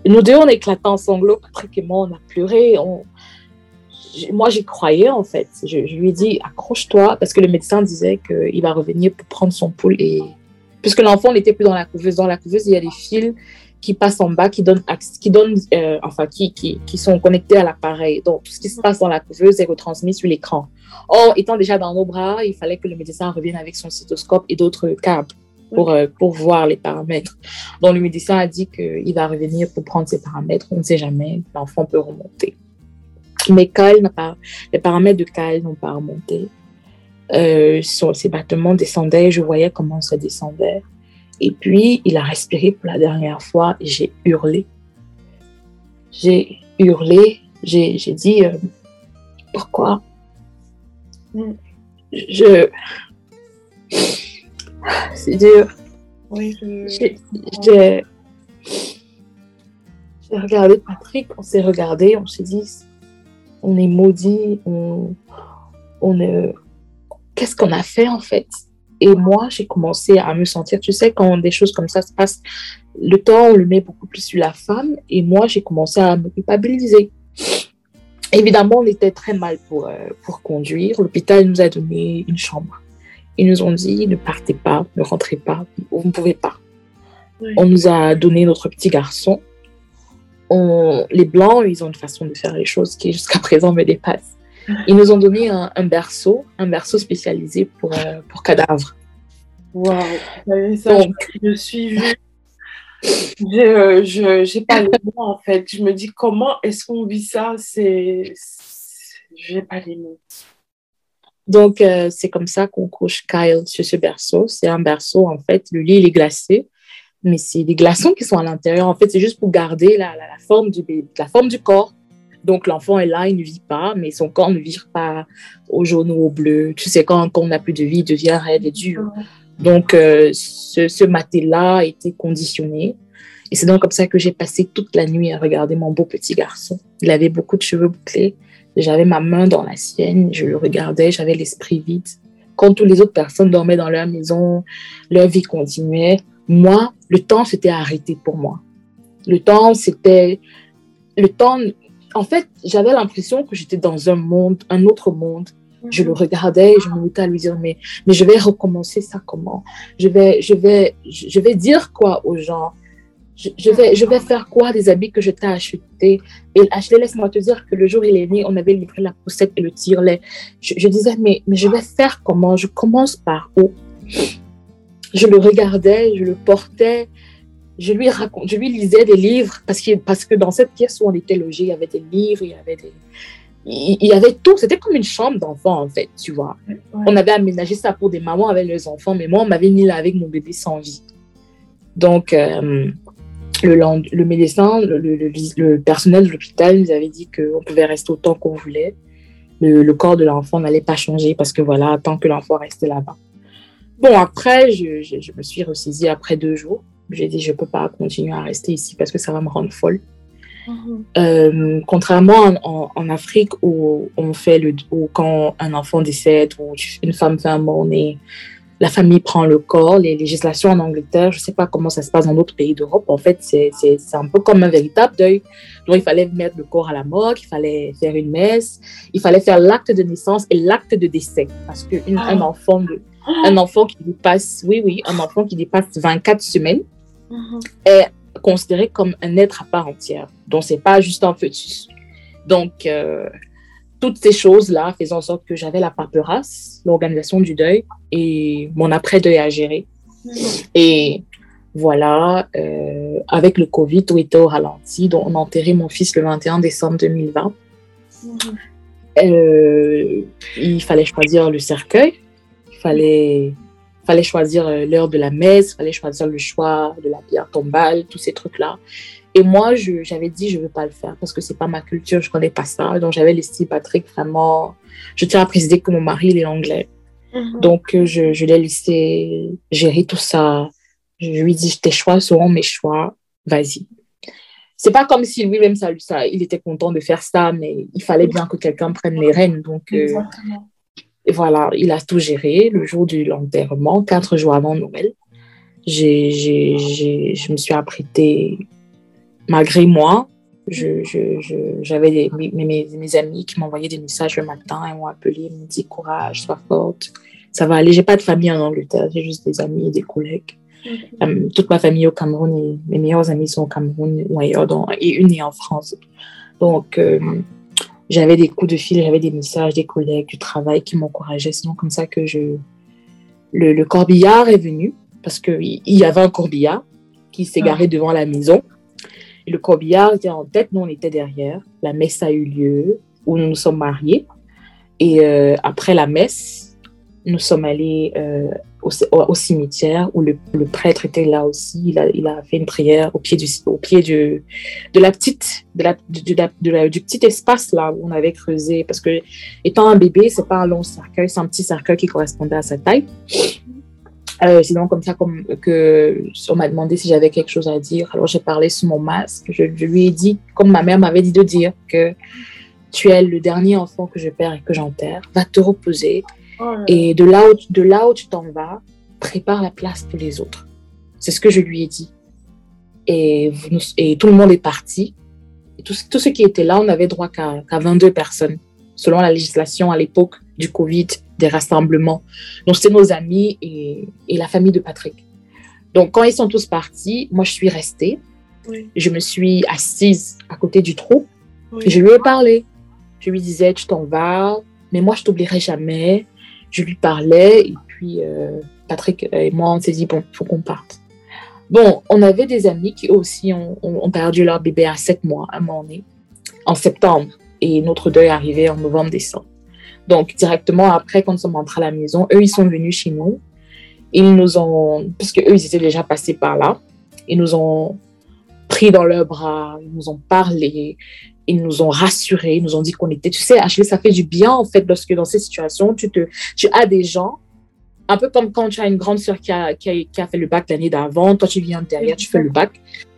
Speaker 3: nous deux, on éclatait en sanglots. Patrick et moi, on a pleuré. On, moi, j'y croyais en fait. Je, lui ai dit, accroche-toi, parce que le médecin disait qu'il va revenir pour prendre son pouls. Et puisque l'enfant n'était plus dans la couveuse, dans la couveuse, il y a des fils qui passent en bas, qui donnent, qui donnent euh, enfin, qui, qui, qui, sont connectés à l'appareil. Donc, tout ce qui se passe dans la couveuse est retransmis sur l'écran. Or, étant déjà dans nos bras, il fallait que le médecin revienne avec son cystoscope et d'autres câbles pour, euh, pour voir les paramètres. Donc, le médecin a dit qu'il va revenir pour prendre ses paramètres. On ne sait jamais, l'enfant peut remonter. Mais Kyle les paramètres de Kyle n'ont pas remonté. Euh, ses battements descendaient, je voyais comment ça descendait. Et puis, il a respiré pour la dernière fois et j'ai hurlé. J'ai hurlé, j'ai dit, euh, pourquoi? Je... C'est dur.
Speaker 1: Oui,
Speaker 3: J'ai regardé Patrick, on s'est regardé, on s'est dit, on est maudit, on, on qu'est-ce qu'on a fait en fait? Et moi, j'ai commencé à me sentir, tu sais, quand des choses comme ça se passent, le temps, on le met beaucoup plus sur la femme, et moi, j'ai commencé à me culpabiliser. Évidemment, on était très mal pour, euh, pour conduire. L'hôpital nous a donné une chambre. Ils nous ont dit, ne partez pas, ne rentrez pas, vous ne pouvez pas. On nous a donné notre petit garçon les Blancs, ils ont une façon de faire les choses qui jusqu'à présent me dépasse. Ils nous ont donné un, berceau, un berceau spécialisé pour, euh, pour cadavres.
Speaker 1: Waouh, je suis vue. Je n'ai pas les mots en fait. Je me dis comment est-ce qu'on vit ça? C'est, je n'ai pas les mots.
Speaker 3: Donc euh, c'est comme ça qu'on couche Kyle sur ce berceau. C'est un berceau en fait. Le lit il est glacé mais c'est des glaçons qui sont à l'intérieur. En fait, c'est juste pour garder la, la, forme du la forme du corps. Donc, l'enfant est là, il ne vit pas, mais son corps ne vire pas au jaune ou au bleu. Tu sais, quand, quand on n'a plus de vie, il devient raide et dur. Donc, euh, ce, ce maté-là a été conditionné. Et c'est donc comme ça que j'ai passé toute la nuit à regarder mon beau petit garçon. Il avait beaucoup de cheveux bouclés. J'avais ma main dans la sienne, je le regardais, j'avais l'esprit vide. Quand toutes les autres personnes dormaient dans leur maison, leur vie continuait moi, le temps s'était arrêté pour moi. Le temps, c'était... Le temps... En fait, j'avais l'impression que j'étais dans un monde, un autre monde. Je le regardais et je me mettais à lui dire, mais, mais je vais recommencer ça comment? Je vais, je, vais, je vais dire quoi aux gens? Je, vais, je vais faire quoi des habits que je t'ai achetés? Et Ashley, laisse-moi te dire que le jour où il est né, on avait livré la poussette et le tirelet. Je, je disais, mais, mais je vais faire comment? Je commence par où? Je le regardais, je le portais, je lui, je lui lisais des livres, parce que, parce que dans cette pièce où on était logé, il y avait des livres, il y avait des, il y avait tout. C'était comme une chambre d'enfant, en fait, tu vois. On avait aménagé ça pour des mamans avec leurs enfants, mais moi, on m'avait mis là avec mon bébé sans vie. Donc, euh, le, le, médecin, le, le, personnel de l'hôpital nous avait dit qu'on pouvait rester autant qu'on voulait. Le, corps de l'enfant n'allait pas changer parce que voilà, tant que l'enfant restait là-bas. Bon, après, je, je, me suis ressaisie après deux jours. J'ai dit, je ne peux pas continuer à rester ici parce que ça va me rendre folle. Mhm. Euh, contrairement en, Afrique où on fait le, où quand un enfant décède ou une femme fait un mort-né, la famille prend le corps. Les législations en Angleterre, je ne sais pas comment ça se passe dans d'autres pays d'Europe. En fait, c'est un peu comme un véritable deuil. Donc, il fallait mettre le corps à la morgue, il fallait faire une messe, il fallait faire l'acte de naissance et l'acte de décès. Parce qu'un un ah. enfant, de, un enfant qui dépasse, oui, oui, un enfant qui dépasse 24 semaines mhm. est considéré comme un être à part entière. Donc, c'est pas juste un fœtus. Donc, euh, toutes ces choses-là faisaient en sorte que j'avais la paperasse, l'organisation du deuil et mon après-deuil à gérer. Et voilà, euh, avec le Covid, tout était au ralenti. Donc, on a enterré mon fils le 21 décembre 2020. Euh, il fallait choisir le cercueil. Fallait fallait choisir euh, l'heure de la messe, fallait choisir le choix de la pierre tombale, tous ces trucs-là. Et moi, j'avais dit, je ne veux pas le faire parce que c'est pas ma culture, je connais pas ça. Donc, j'avais laissé Patrick vraiment. Je tiens à préciser que mon mari, il est anglais. Mhm. Donc, euh, je, je l'ai laissé gérer tout ça. Je lui ai dit, tes choix seront mes choix, vas-y. C'est pas comme si lui-même, ça, ça, il était content de faire ça, mais il fallait bien que quelqu'un prenne les rênes. Donc, euh, et voilà, il a tout géré le jour du l'enterrement, quatre jours avant Noël. J'ai, j'ai, je me suis apprêtée malgré moi. Je, je, j'avais mes, mes, mes, amis qui m'envoyaient des messages le matin et m'ont appelé, m'ont dit courage, sois forte, ça va aller. J'ai pas de famille en Angleterre, j'ai juste des amis et des collègues. Euh, toute ma famille au Cameroun et mes meilleurs amis sont au Cameroun ou ailleurs, et une est en France. Donc, euh, j'avais des coups de fil, j'avais des messages des collègues du travail qui m'encourageaient. Sinon, comme ça que je. Le, corbillard est venu parce qu'il y avait un corbillard qui s'est garé devant la maison. Et le corbillard était en tête, nous on était derrière. La messe a eu lieu où nous nous sommes mariés. Et euh, après la messe, nous sommes allés euh, au, cimetière où le, prêtre était là aussi. Il a, fait une prière au pied du petit espace là où on avait creusé. Parce que étant un bébé, c'est pas un long cercueil, c'est un petit cercueil qui correspondait à sa taille. Euh, c'est donc comme ça comme, que on m'a demandé si j'avais quelque chose à dire. Alors j'ai parlé sous mon masque. Je, lui ai dit, comme ma mère m'avait dit de dire, que tu es le dernier enfant que je perds et que j'enterre. Va te reposer Oh et de là, où, de là où tu t'en vas, prépare la place pour les autres. C'est ce que je lui ai dit. Et, et tout le monde est parti. Et tous ceux qui étaient là, on n'avait droit qu'à 22 personnes, selon la législation à l'époque du Covid, des rassemblements. Donc, c'était nos amis et, et, la famille de Patrick. Donc, quand ils sont tous partis, moi, je suis restée. Je me suis assise à côté du trou. Et je lui ai parlé. Je lui disais, tu t'en vas, mais moi, je t'oublierai jamais je lui parlais et puis euh, Patrick et moi, on s'est dit, bon, il faut qu'on parte. Bon, on avait des amis qui aussi ont, perdu leur bébé à 7 mois, à un moment donné, en septembre. Et notre deuil arrivait en novembre-décembre. Donc, directement après, quand nous sommes rentrés à la maison, eux, ils sont venus chez nous. Ils nous ont, parce qu'eux, ils étaient déjà passés par là, ils nous ont pris dans leurs bras, ils nous ont parlé, ils nous ont rassurés, ils nous ont dit qu'on était, tu sais, Ashley, ça fait du bien en fait lorsque dans ces situations, tu, te, tu as des gens, un peu comme quand tu as une grande sœur qui a, qui a, fait le bac l'année d'avant, toi tu viens derrière, tu fais le bac.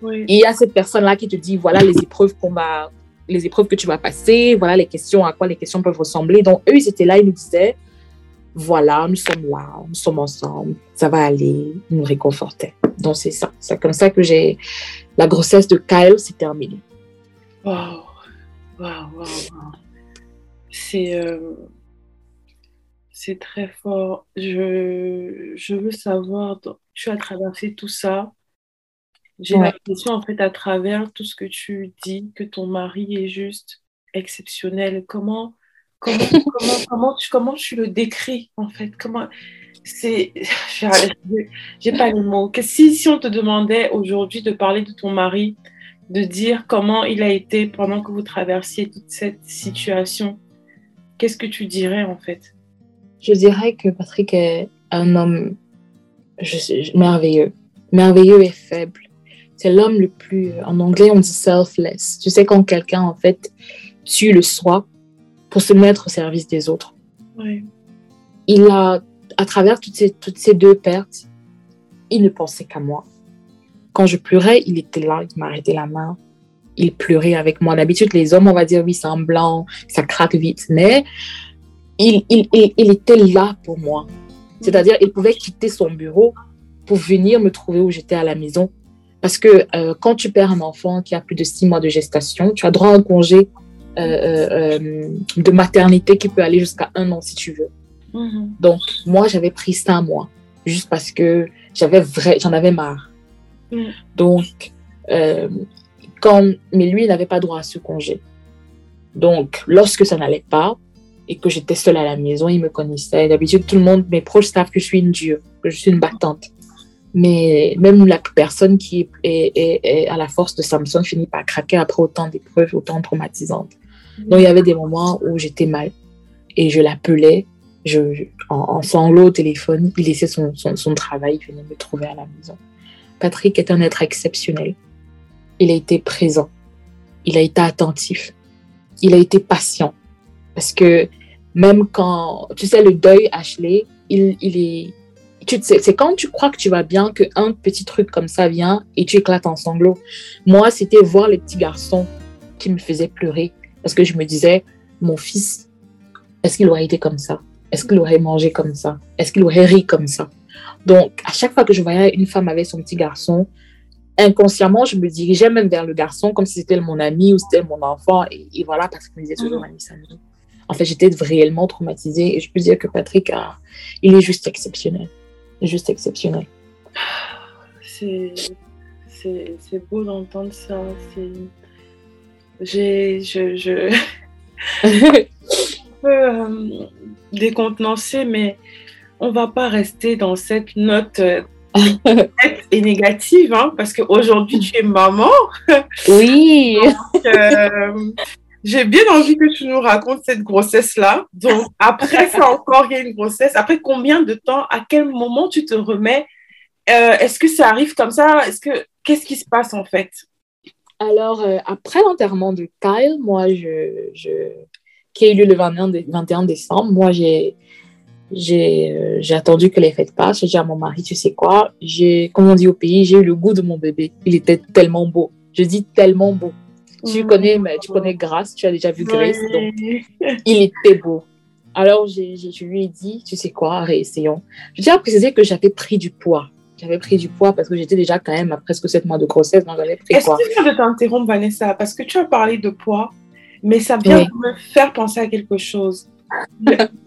Speaker 3: il y a cette personne-là qui te dit, voilà les épreuves qu'on va, les épreuves que tu vas passer, voilà les questions, à quoi les questions peuvent ressembler. Donc eux, ils étaient là, ils nous disaient, voilà, nous sommes là, nous sommes ensemble, ça va aller, ils nous réconfortaient. Donc c'est ça, c'est comme ça que j'ai, la grossesse de Kyle s'est terminée.
Speaker 1: Wow. Waouh, waouh, C'est euh, c'est très fort. Je, je veux savoir, tu as traversé tout ça. J'ai l'impression, en fait, à travers tout ce que tu dis, que ton mari est juste exceptionnel. Comment, comment, comment, comment, tu, comment tu le décris, en fait? Comment c'est j'ai pas les mots que si, si on te demandait aujourd'hui de parler de ton mari de dire comment il a été pendant que vous traversiez toute cette situation, qu'est-ce que tu dirais en fait?
Speaker 3: Je dirais que Patrick est un homme merveilleux, merveilleux et faible. C'est l'homme le plus, en anglais on dit selfless. Tu sais quand quelqu'un en fait tue le soi pour se mettre au service des autres. Il a, à travers toutes ces, toutes ces deux pertes, il ne pensait qu'à moi. Quand je pleurais, il était là, il m'arrêtait la main, il pleurait avec moi. D'habitude, les hommes, on va dire, oui, c'est un blanc, ça craque vite, mais il, il, il, était là pour moi. C'est-à-dire, il pouvait quitter son bureau pour venir me trouver où j'étais à la maison. Parce que euh, quand tu perds un enfant qui a plus de six mois de gestation, tu as droit à un congé euh, euh, de maternité qui peut aller jusqu'à un an si tu veux. Mhm. Donc, moi, j'avais pris ça à moi, juste parce que j'avais vrai, j'en avais marre. Mhm. Donc, quand, mais lui, il n'avait pas droit à ce congé. Donc, lorsque ça n'allait pas et que j'étais seule à la maison, il me connaissait. D'habitude, tout le monde, mes proches savent que je suis une dure, que je suis une battante. Mais même la personne qui est, est à la force de Samson finit par craquer après autant d'épreuves, autant traumatisantes. Donc, il y avait des moments où j'étais mal et je l'appelais je, en, sanglots au téléphone. Il laissait son, son, travail, il venait me trouver à la maison. Patrick est un être exceptionnel. Il a été présent. Il a été attentif. Il a été patient. Parce que même quand, tu sais, le deuil, Ashley, il, il est, c'est quand tu crois que tu vas bien qu'un petit truc comme ça vient et tu éclates en sanglots. Moi, c'était voir les petits garçons qui me faisaient pleurer. Parce que je me disais, mon fils, est-ce qu'il aurait été comme ça? Est-ce qu'il aurait mangé comme ça? Est-ce qu'il aurait ri comme ça? Donc, à chaque fois que je voyais une femme avec son petit garçon, inconsciemment, je me dirigeais même vers le garçon comme si c'était mon ami ou c'était mon enfant. Et, voilà, parce qu'il me disait toujours, mamie, mmh. En fait, j'étais réellement traumatisée et je peux dire que Patrick, a, il est juste exceptionnel. Juste exceptionnel.
Speaker 1: C'est beau d'entendre ça. J'ai, je, je... un peu euh, décontenancée, mais on va pas rester dans cette note euh, et négative, hein, parce qu'aujourd'hui, tu es maman.
Speaker 3: Oui.
Speaker 1: Euh, j'ai bien envie que tu nous racontes cette grossesse-là. Donc, après ça encore, il y a une grossesse. Après combien de temps, à quel moment tu te remets Est-ce que ça arrive comme ça? Est-ce que Qu'est-ce qui se passe en fait?
Speaker 3: Alors, euh, après l'enterrement de Kyle, moi, je, je, qui a eu lieu le 21, décembre, moi, j'ai, j'ai, euh, attendu que les fêtes passent. J'ai dit à mon mari, tu sais quoi, j'ai, comme on dit au pays, j'ai eu le goût de mon bébé. Il était tellement beau. Je dis tellement beau. Tu mmh. connais, mais tu connais Grace, tu as déjà vu Grace, donc il était beau. Alors, je lui ai dit, tu sais quoi, réessayons. Je tiens à préciser que j'avais pris du poids j'avais pris du poids parce que j'étais déjà quand même à presque 7 mois de grossesse, donc j'avais pris
Speaker 1: quoi? Est-ce que de t'interrompre, Vanessa, parce que tu as parlé de poids, mais ça vient me faire penser à quelque chose.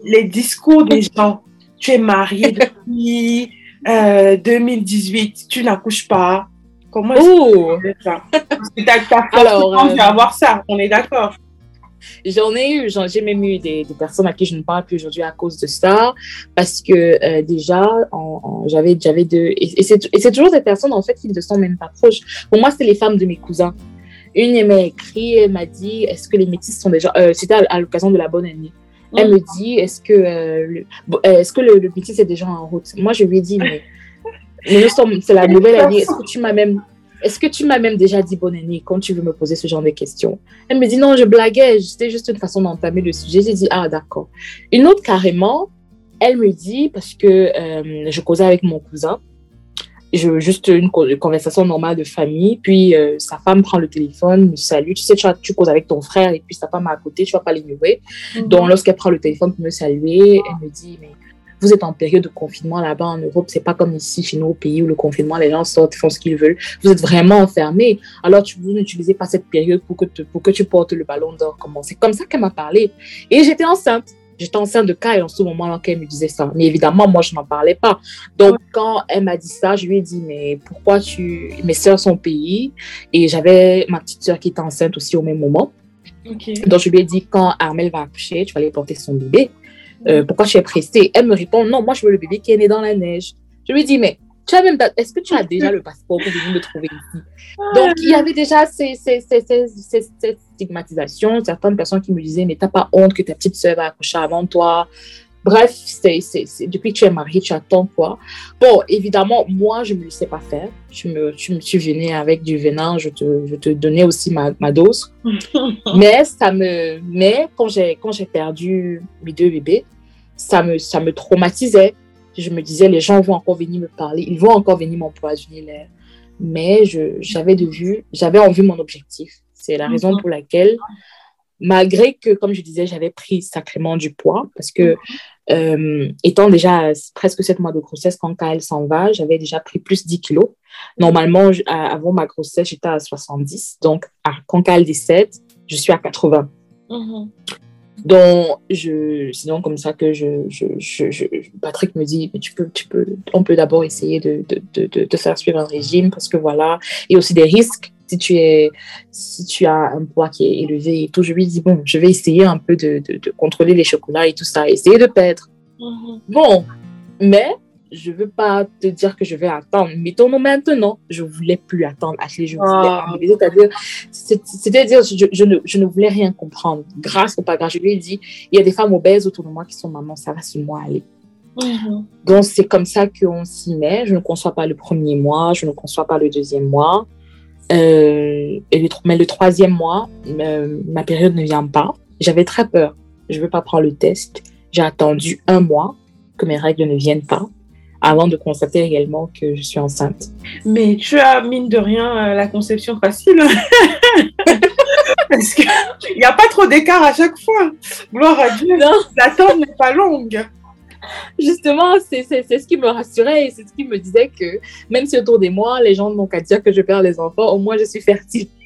Speaker 1: Les discours des gens. Tu es mariée depuis 2018, euh, tu n'accouches pas. Comment est-ce oh. que ça? Alors, euh... avoir ça, on est d'accord.
Speaker 3: J'en ai eu, j'ai même eu des, personnes à qui je ne parle plus aujourd'hui à cause de ça, parce que euh, déjà, j'avais j'avais deux, et, c'est toujours des personnes en fait qui ne sont même pas proches. Pour moi, c'est les femmes de mes cousins. Une, elle m'a écrit, elle m'a dit, est-ce que les métis sont déjà, euh, c'était à, l'occasion de la bonne année? Elle me dit, est-ce que, euh, est-ce que le, le métis est déjà en route? Moi, je lui ai dit, mais, mais c'est la nouvelle année. Est-ce que tu m'as même est-ce que tu m'as même déjà dit bonne année quand tu veux me poser ce genre de questions? Elle me dit non, je blaguais, c'était juste une façon d'entamer le sujet. J'ai dit ah d'accord. Une autre carrément, elle me dit parce que euh, je causais avec mon cousin, je, juste une, conversation normale de famille, puis euh, sa femme prend le téléphone, me salue. Tu sais, tu, tu, causes avec ton frère et puis sa femme à côté, tu vas pas l'ignorer. Mm Donc lorsqu'elle prend le téléphone pour me saluer, elle me dit mais vous êtes en période de confinement là-bas en Europe, c'est pas comme ici chez nous au pays où le confinement, les gens sortent, font ce qu'ils veulent. Vous êtes vraiment enfermés. Alors, tu, vous n'utilisez pas cette période pour que, pour que tu portes le ballon d'or. Comment? C'est comme ça qu'elle m'a parlé. Et j'étais enceinte. J'étais enceinte de Kai en ce moment-là qu'elle me disait ça. Mais évidemment, moi, je n'en parlais pas. Donc, quand elle m'a dit ça, je lui ai dit, mais pourquoi tu... Mes soeurs sont au pays? Et j'avais ma petite soeur qui était enceinte aussi au même moment. Donc, je lui ai dit, quand Armel va accoucher, tu vas aller porter son bébé. Euh, pourquoi tu es pressée? Elle me répond, non, moi je veux le bébé qui est né dans la neige. Je lui dis, mais tu as même, est-ce que tu as déjà le passeport pour venir me trouver ici? Donc, il y avait déjà ces, ces, ces, ces, stigmatisations, certaines personnes qui me disaient, mais t'as pas honte que ta petite soeur va accoucher avant toi Bref, c'est, depuis que tu es mariée, tu attends quoi. Bon, évidemment, moi, je ne me laissais pas faire. Tu me, tu me venue avec du venin, je te, je te donnais aussi ma, ma dose. mais ça me, mais quand j'ai, quand j'ai perdu mes deux bébés, ça me, ça me traumatisait. Je me disais, les gens vont encore venir me parler, ils vont encore venir m'empoisonner l'air. Mais j'avais de vue, j'avais en vue mon objectif. C'est la raison pour laquelle malgré que, comme je disais, j'avais pris sacrément du poids, parce que euh, étant déjà presque 7 mois de grossesse, quand Kael s'en va, j'avais déjà pris plus 10 kilos. Normalement, avant ma grossesse, j'étais à 70. Donc, quand Kael décède, je suis à 80. Mm-hmm. Donc, je, donc comme ça que je, je, je, Patrick me dit, mais tu peux, tu peux, on peut d'abord essayer de, de, de, de, faire suivre un régime parce que voilà, il y a aussi des risques si tu, es, si tu as un poids qui est élevé et tout, je lui dis, bon, je vais essayer un peu de, de, contrôler les chocolats et tout ça, essayer de perdre. Mhm. Bon, mais je veux pas te dire que je vais attendre. Mettons-nous maintenant. Je voulais plus attendre. Ashley, je voulais ah. C'est-à-dire, je, je, ne, je ne voulais rien comprendre. Grâce ou pas grâce, je lui ai dit, il y a des femmes obèses autour de moi qui sont maman, ça va sur moi aller. Mhm. Donc, c'est comme ça qu'on s'y met. Je ne conçois pas le premier mois, je ne conçois pas le deuxième mois. Euh, et le, mais le troisième mois, euh, ma période ne vient pas. J'avais très peur. Je ne veux pas prendre le test. J'ai attendu un mois que mes règles ne viennent pas avant de constater réellement que je suis enceinte.
Speaker 1: Mais tu as, mine de rien, euh, la conception facile. Parce qu'il n'y a pas trop d'écart à chaque fois. Gloire à Dieu. L'attente n'est pas longue
Speaker 3: justement, c'est ce qui me rassurait et c'est ce qui me disait que même si autour de moi, les gens n'ont qu'à dire que je perds les enfants, au moins je suis fertile.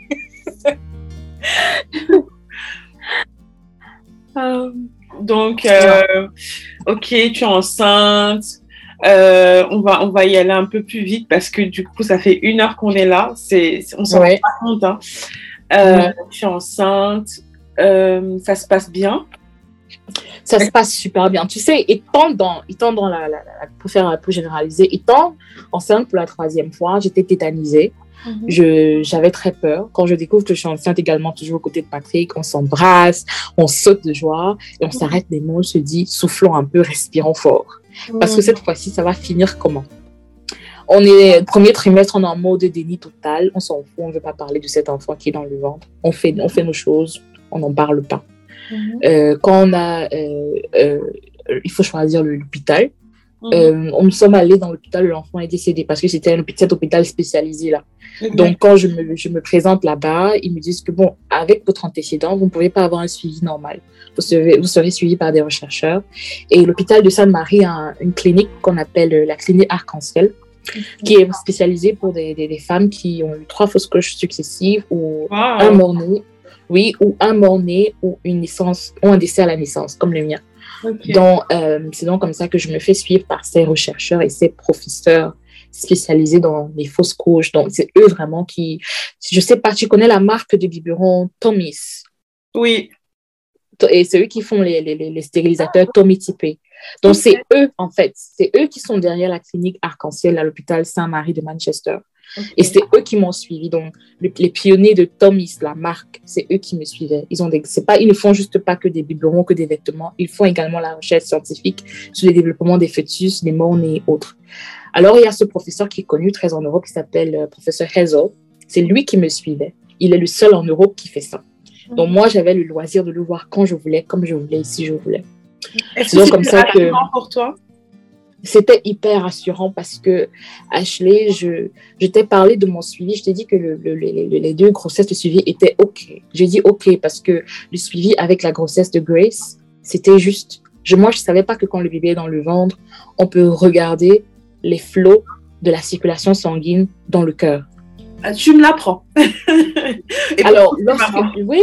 Speaker 1: Euh, donc, euh, ok, tu es enceinte. Euh, on, va, on va y aller un peu plus vite parce que du coup, ça fait une heure qu'on est là. C'est, on s'en rend pas compte. Hein. Tu es enceinte. ça se passe bien
Speaker 3: ça se passe super bien. Tu sais, étant dans, étant dans la, pour faire un peu généraliser, étant enceinte pour la troisième fois, j'étais tétanisée. Mhm. J'avais très peur. Quand je découvre que je suis enceinte également, toujours aux côtés de Patrick, on s'embrasse, on saute de joie et on mhm. s'arrête des mots, on se dit, soufflons un peu, respirons fort. Parce que cette fois-ci, ça va finir comment? On est premier trimestre, on est en mode déni total. On s'en fout, on ne veut pas parler de cet enfant qui est dans le ventre. On fait, on fait nos choses, on n'en parle pas. Mhm. Euh, quand on a, euh, euh, il faut choisir l'hôpital. Mhm. on nous sommes allés dans l'hôpital, l'enfant est décédé parce que c'était un cet hôpital spécialisé là. Donc, quand je me, je me présente là-bas, ils me disent que bon, avec votre antécédent, vous ne pouvez pas avoir un suivi normal. Vous serez, vous serez suivi par des chercheurs. Et l'hôpital de Sainte-Marie a une clinique qu'on appelle la clinique Arc-en-Ciel, qui est spécialisée pour des, des, femmes qui ont eu trois fausses couches successives ou un mort-né oui, ou un mort-né ou une naissance, ou un décès à la naissance, comme le mien. Donc, euh, c'est donc comme ça que je me fais suivre par ces rechercheurs et ces professeurs spécialisés dans les fausses couches. Donc, c'est eux vraiment qui. Je sais pas, tu connais la marque de biberon Tommy's?
Speaker 1: Oui.
Speaker 3: Et c'est eux qui font les, les, les stérilisateurs Tommy. Donc, c'est eux, en fait, c'est eux qui sont derrière la clinique Arc-en-Ciel à l'hôpital Saint-Marie de Manchester. Et c'est eux qui m'ont suivi. Donc, les pionniers de Tommy's, la marque, c'est eux qui me suivaient. Ils, ont des, pas, ils ne font juste pas que des biberons, que des vêtements. Ils font également la recherche scientifique sur le développement des fœtus, des morts-nés et autres. Alors, il y a ce professeur qui est connu très en Europe qui s'appelle euh, professeur Hazel. C'est lui qui me suivait. Il est le seul en Europe qui fait ça. Donc, moi, j'avais le loisir de le voir quand je voulais, comme je voulais, si je voulais.
Speaker 1: Est-ce que c'est comme ça que pour toi?
Speaker 3: C'était hyper rassurant parce que Ashley, je, je t'ai parlé de mon suivi, je t'ai dit que le, les deux grossesses de suivi étaient OK. J'ai dit OK parce que le suivi avec la grossesse de Grace, c'était juste. Je, moi, je ne savais pas que quand le bébé est dans le ventre, on peut regarder les flots de la circulation sanguine dans le cœur.
Speaker 1: Ah, tu me l'apprends.
Speaker 3: Alors, lorsque, oui,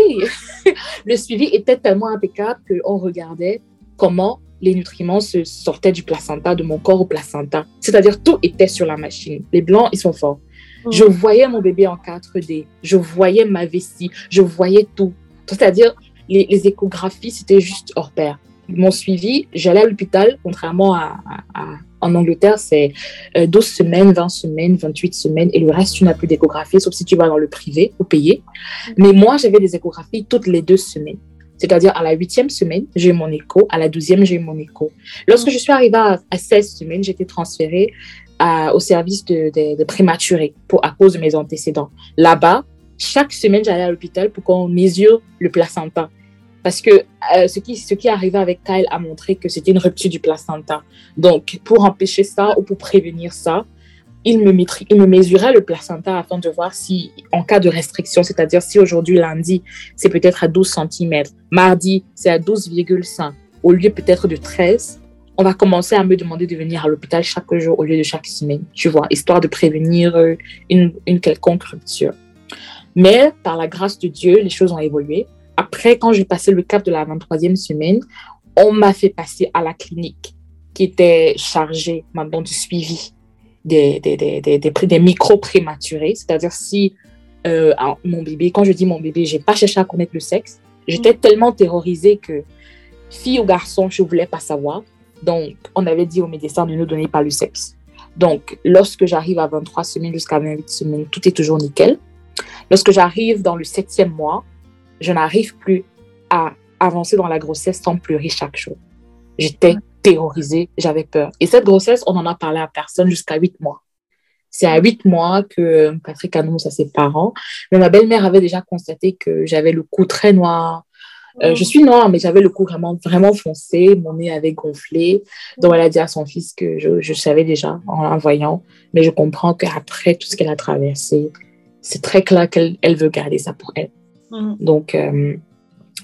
Speaker 3: le suivi était tellement impeccable qu'on regardait comment les nutriments se sortaient du placenta, de mon corps au placenta. C'est-à-dire, tout était sur la machine. Les blancs, ils sont forts. Mm. Je voyais mon bébé en 4D. Je voyais ma vessie. Je voyais tout. C'est-à-dire, les, échographies, c'était juste hors pair. Mon suivi, j'allais à l'hôpital, contrairement à, En Angleterre, c'est 12 semaines, 20 semaines, 28 semaines, et le reste, tu n'as plus d'échographie, sauf si tu vas dans le privé ou payé. Mais moi, j'avais des échographies toutes les deux semaines. C'est-à-dire, à la huitième semaine, j'ai eu mon écho. À la douzième, j'ai eu mon écho. Lorsque je suis arrivée à, 16 semaines, été transférée au service de, de, prématurés pour, à cause de mes antécédents. Là-bas, chaque semaine, j'allais à l'hôpital pour qu'on mesure le placenta. Parce que euh, ce, qui, ce qui est arrivé avec Kyle a montré que c'était une rupture du placenta. Donc, pour empêcher ça ou pour prévenir ça, il me, mesurait le placenta afin de voir si, en cas de restriction, c'est-à-dire si aujourd'hui, lundi, c'est peut-être à 12 cm, mardi, c'est à 12,5, au lieu peut-être de 13, on va commencer à me demander de venir à l'hôpital chaque jour au lieu de chaque semaine, tu vois, histoire de prévenir euh, une, une quelconque rupture. Mais par la grâce de Dieu, les choses ont évolué. Après, quand j'ai passé le cap de la 23e semaine, on m'a fait passer à la clinique qui était chargée maintenant du suivi des, des, des, des, des micro-prématurés. C'est-à-dire si euh, mon bébé, quand je dis mon bébé, j'ai pas cherché à connaître le sexe. J'étais tellement terrorisée que fille ou garçon, je voulais pas savoir. Donc, on avait dit au médecin de ne nous donner pas le sexe. Donc, lorsque j'arrive à 23 semaines jusqu'à 28 semaines, tout est toujours nickel. Lorsque j'arrive dans le septième mois, je n'arrive plus à avancer dans la grossesse sans pleurer chaque jour. J'étais terrorisée, j'avais peur. Et cette grossesse, on n'en a parlé à personne jusqu'à huit mois. C'est à huit mois que Patrick annonce à ses parents. Mais ma belle-mère avait déjà constaté que j'avais le cou très noir. Euh, je suis noire, mais j'avais le cou vraiment, vraiment foncé. Mon nez avait gonflé. Donc, elle a dit à son fils que je, je savais déjà en la voyant. Mais je comprends qu'après tout ce qu'elle a traversé, c'est très clair qu'elle elle veut garder ça pour elle. Mm. Donc, euh,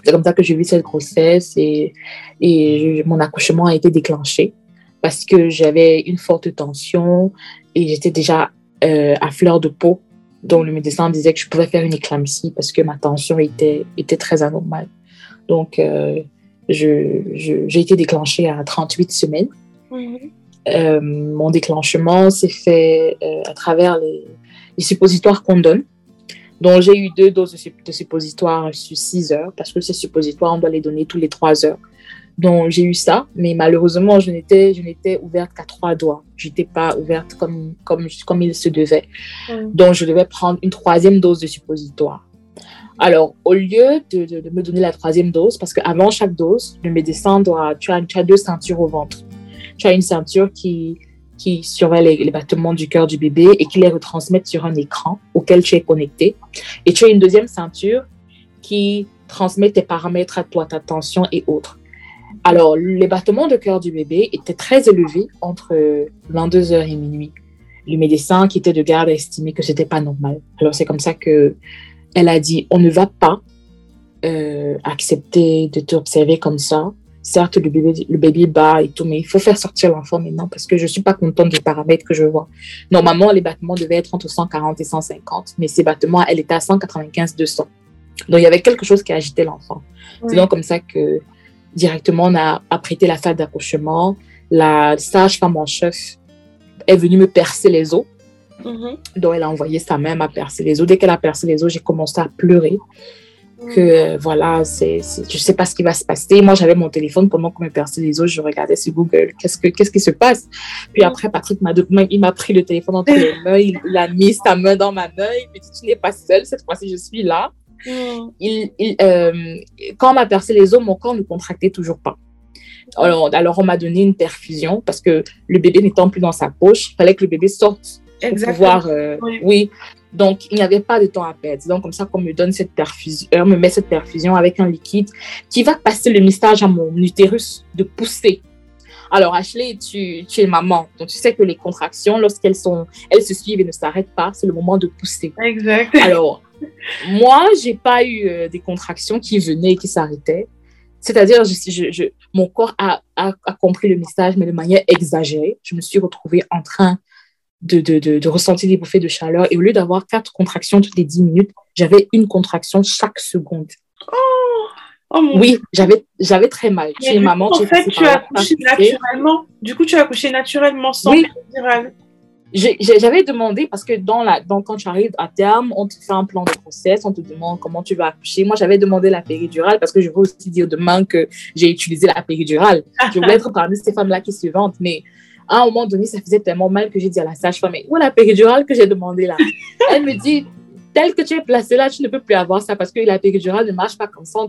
Speaker 3: c'est comme ça que j'ai vu cette grossesse et, et mon accouchement a été déclenché parce que j'avais une forte tension et j'étais déjà euh, à fleur de peau. Donc, le médecin disait que je pouvais faire une éclampsie parce que ma tension était, était très anormale. Donc, euh, j'ai été déclenchée à 38 semaines. Mm-hmm. mon déclenchement s'est fait à travers les, les suppositoires qu'on donne. Donc, j'ai eu deux doses de, suppositoires sur six heures parce que ces suppositoires, on doit les donner tous les trois heures. Donc, j'ai eu ça, mais malheureusement, je n'étais, je n'étais ouverte qu'à trois doigts. Je n'étais pas ouverte comme, comme, comme il se devait. Donc, je devais prendre une troisième dose de suppositoire. Alors, au lieu de, de, me donner la troisième dose, parce qu'avant chaque dose, le médecin doit, tu as, tu as deux ceintures au ventre. Tu as une ceinture qui, qui surveille les, battements du cœur du bébé et qui les retransmettent sur un écran auquel tu es connecté. Et tu as une deuxième ceinture qui transmet tes paramètres à toi, ta tension et autres. Alors, les battements de cœur du bébé étaient très élevés entre 22h et minuit. Le médecin qui était de garde a estimé que c'était pas normal. Alors, c'est comme ça que elle a dit, on ne va pas euh, accepter de t'observer comme ça certes, le bébé, le bébé bat et tout, mais il faut faire sortir l'enfant maintenant parce que je ne suis pas contente des paramètres que je vois. Normalement, les battements devaient être entre 140 et 150, mais ces battements, elle était à 195-200. Donc, il y avait quelque chose qui agitait l'enfant. C'est donc comme ça que directement, on a apprêté la salle d'accouchement. La sage-femme en chef est venue me percer les os. Mm-hmm. Donc, elle a envoyé sa main à percer les os. Dès qu'elle a percé les os, j'ai commencé à pleurer que euh, voilà, c'est, je sais pas ce qui va se passer. Moi, j'avais mon téléphone pendant qu'on me perçait les os, je regardais sur Google, qu'est-ce que qu'est-ce qui se passe? Puis après, Patrick m'a il m'a pris le téléphone entre les mains, il, a mis sa main dans ma main, il m'a dit tu n'es pas seule cette fois-ci, je suis là. Mm. Il, il euh, quand on m'a percé les os, mon corps ne contractait toujours pas. Alors, alors on m'a donné une perfusion parce que le bébé n'étant plus dans sa poche, il fallait que le bébé sorte pour pouvoir, euh, oui. Donc, il n'y avait pas de temps à perdre. Donc, comme ça, qu'on me donne cette perfusion, on me met cette perfusion avec un liquide qui va passer le message à mon utérus de pousser. Alors, Ashley, tu, tu es maman. Donc, tu sais que les contractions, lorsqu'elles sont, elles se suivent et ne s'arrêtent pas, c'est le moment de pousser.
Speaker 1: Exact.
Speaker 3: Alors, moi, j'ai pas eu euh, des contractions qui venaient et qui s'arrêtaient. C'est-à-dire, je, je, mon corps a, a, a, compris le message, mais de manière exagérée. Je me suis retrouvée en train de, de, de, ressentir des bouffées de chaleur. Et au lieu d'avoir quatre contractions toutes les dix minutes, j'avais une contraction chaque seconde. Oh, oh oui, j'avais, j'avais très mal.
Speaker 1: Tu es maman, en fait, tu as accouché naturellement. Du coup, tu as accouché naturellement sans oui.
Speaker 3: J'avais demandé parce que dans la, dans, quand tu arrives à terme, on te fait un plan de grossesse, on te demande comment tu vas accoucher. Moi, j'avais demandé la péridurale parce que je veux aussi dire demain que j'ai utilisé la péridurale. je voulais être parmi ces femmes-là qui se vantent, mais À un moment donné, ça faisait tellement mal que j'ai dit à la sage-femme, mais où est la péridurale que j'ai demandé là? Elle me dit, tel que tu es placé là, tu ne peux plus avoir ça parce que la péridurale ne marche pas comme ça.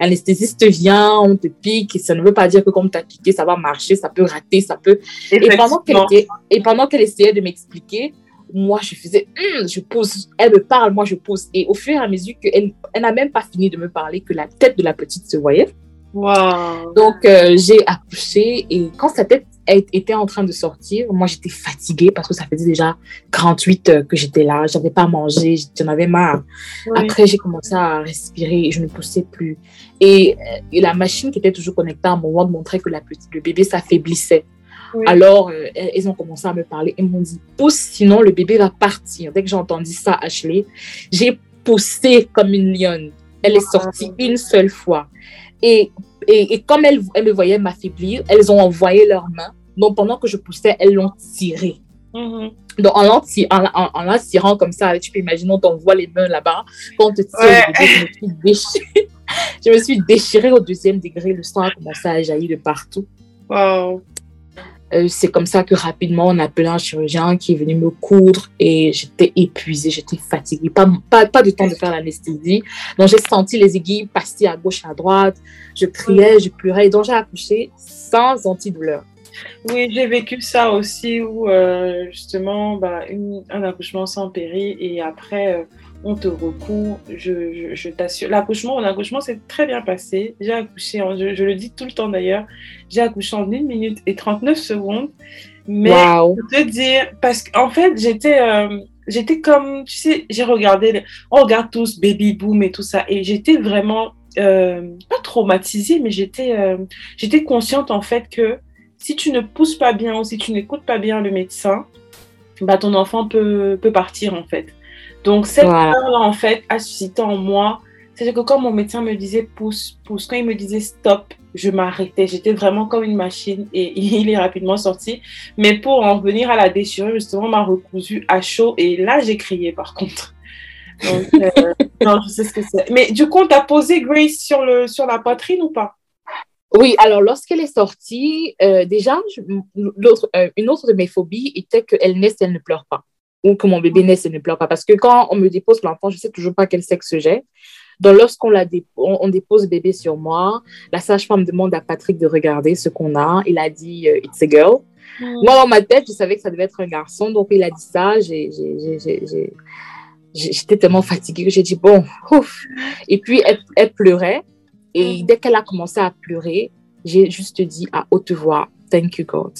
Speaker 3: L'anesthésiste vient, on te pique. Et ça ne veut pas dire que comme tu as piqué, ça va marcher, ça peut rater, ça peut. Et pendant qu'elle et pendant qu'elle essayait de m'expliquer, moi, je faisais, hum, je pose, elle me parle, moi, je pose. Et au fur et à mesure qu'elle elle, n'a même pas fini de me parler, que la tête de la petite se voyait.
Speaker 1: Wow.
Speaker 3: Donc, euh, j'ai accouché et quand sa tête était en train de sortir, moi, j'étais fatiguée parce que ça faisait déjà 48 heures que j'étais là. J'avais pas mangé, j'en avais marre. Après, j'ai commencé à respirer et je ne poussais plus. Et, euh, et, la machine qui était toujours connectée à mon ventre montrait que la petite, le bébé s'affaiblissait. Alors, euh, elles ont commencé à me parler et m'ont dit pousse, sinon le bébé va partir. Dès que j'ai entendu ça, Ashley, j'ai poussé comme une lionne. Elle est sortie une seule fois. Et, et, comme elles, me voyaient m'affaiblir, elles ont envoyé leurs mains. Donc, pendant que je poussais, elles l'ont tiré. Mm-hmm. Donc, en la, en, tirant comme ça, tu peux imaginer, on t'envoie les mains là-bas. Quand on te tire, je me suis déchirée. je me suis déchirée au deuxième degré. Le sang a commencé à jaillir de partout.
Speaker 1: Wow.
Speaker 3: Euh, c'est comme ça que rapidement, on a appelé un chirurgien qui est venu me coudre et j'étais épuisée, j'étais fatiguée. Pas, pas, pas de temps de faire l'anesthésie. Donc, j'ai senti les aiguilles passer à gauche, à droite. Je criais, je pleurais. Et donc, j'ai accouché sans antidouleur.
Speaker 1: Oui, j'ai vécu ça aussi où, euh, justement, bah, un accouchement sans péri et après, euh, on te recourt, je, je, t'assure. L'accouchement, mon accouchement s'est très bien passé. J'ai accouché, en, je, le dis tout le temps d'ailleurs, j'ai accouché en 1 minute et 39 secondes. Mais je te dire, parce qu'en fait, j'étais euh, j'étais comme, tu sais, j'ai regardé, on regarde tous Baby Boom et tout ça, et j'étais vraiment, pas traumatisée, mais j'étais j'étais consciente en fait que si tu ne pousses pas bien ou si tu n'écoutes pas bien le médecin, bah, ton enfant peut, peut partir en fait. Donc, cette peur-là, en fait, a suscité en moi. C'est que quand mon médecin me disait pousse, pousse, quand il me disait stop, je m'arrêtais. J'étais vraiment comme une machine et il est rapidement sorti. Mais pour en venir à la déchirure, justement, m'a recousu à chaud et là, j'ai crié par contre. Donc, euh, non, je sais ce que c'est. Mais du coup, tu as posé Grace sur, le, sur la poitrine ou pas?
Speaker 3: Oui, alors lorsqu'elle est sortie, euh, déjà, euh, une autre de mes phobies était qu'elle naisse et elle ne pleure pas ou que mon bébé naisse et ne pleure pas. Parce que quand on me dépose l'enfant, je ne sais toujours pas quel sexe j'ai. Donc, lorsqu'on la on, dépose le bébé sur moi, la sage-femme demande à Patrick de regarder ce qu'on a. Il a dit euh, It's a girl. Hmm. Moi, dans ma tête, je savais que ça devait être un garçon. Donc, il a dit ça. J'étais tellement fatiguée que j'ai dit Bon, ouf. Et puis, elle, elle pleurait. Et hmm. dès qu'elle a commencé à pleurer, j'ai juste dit à haute voix Thank you, God.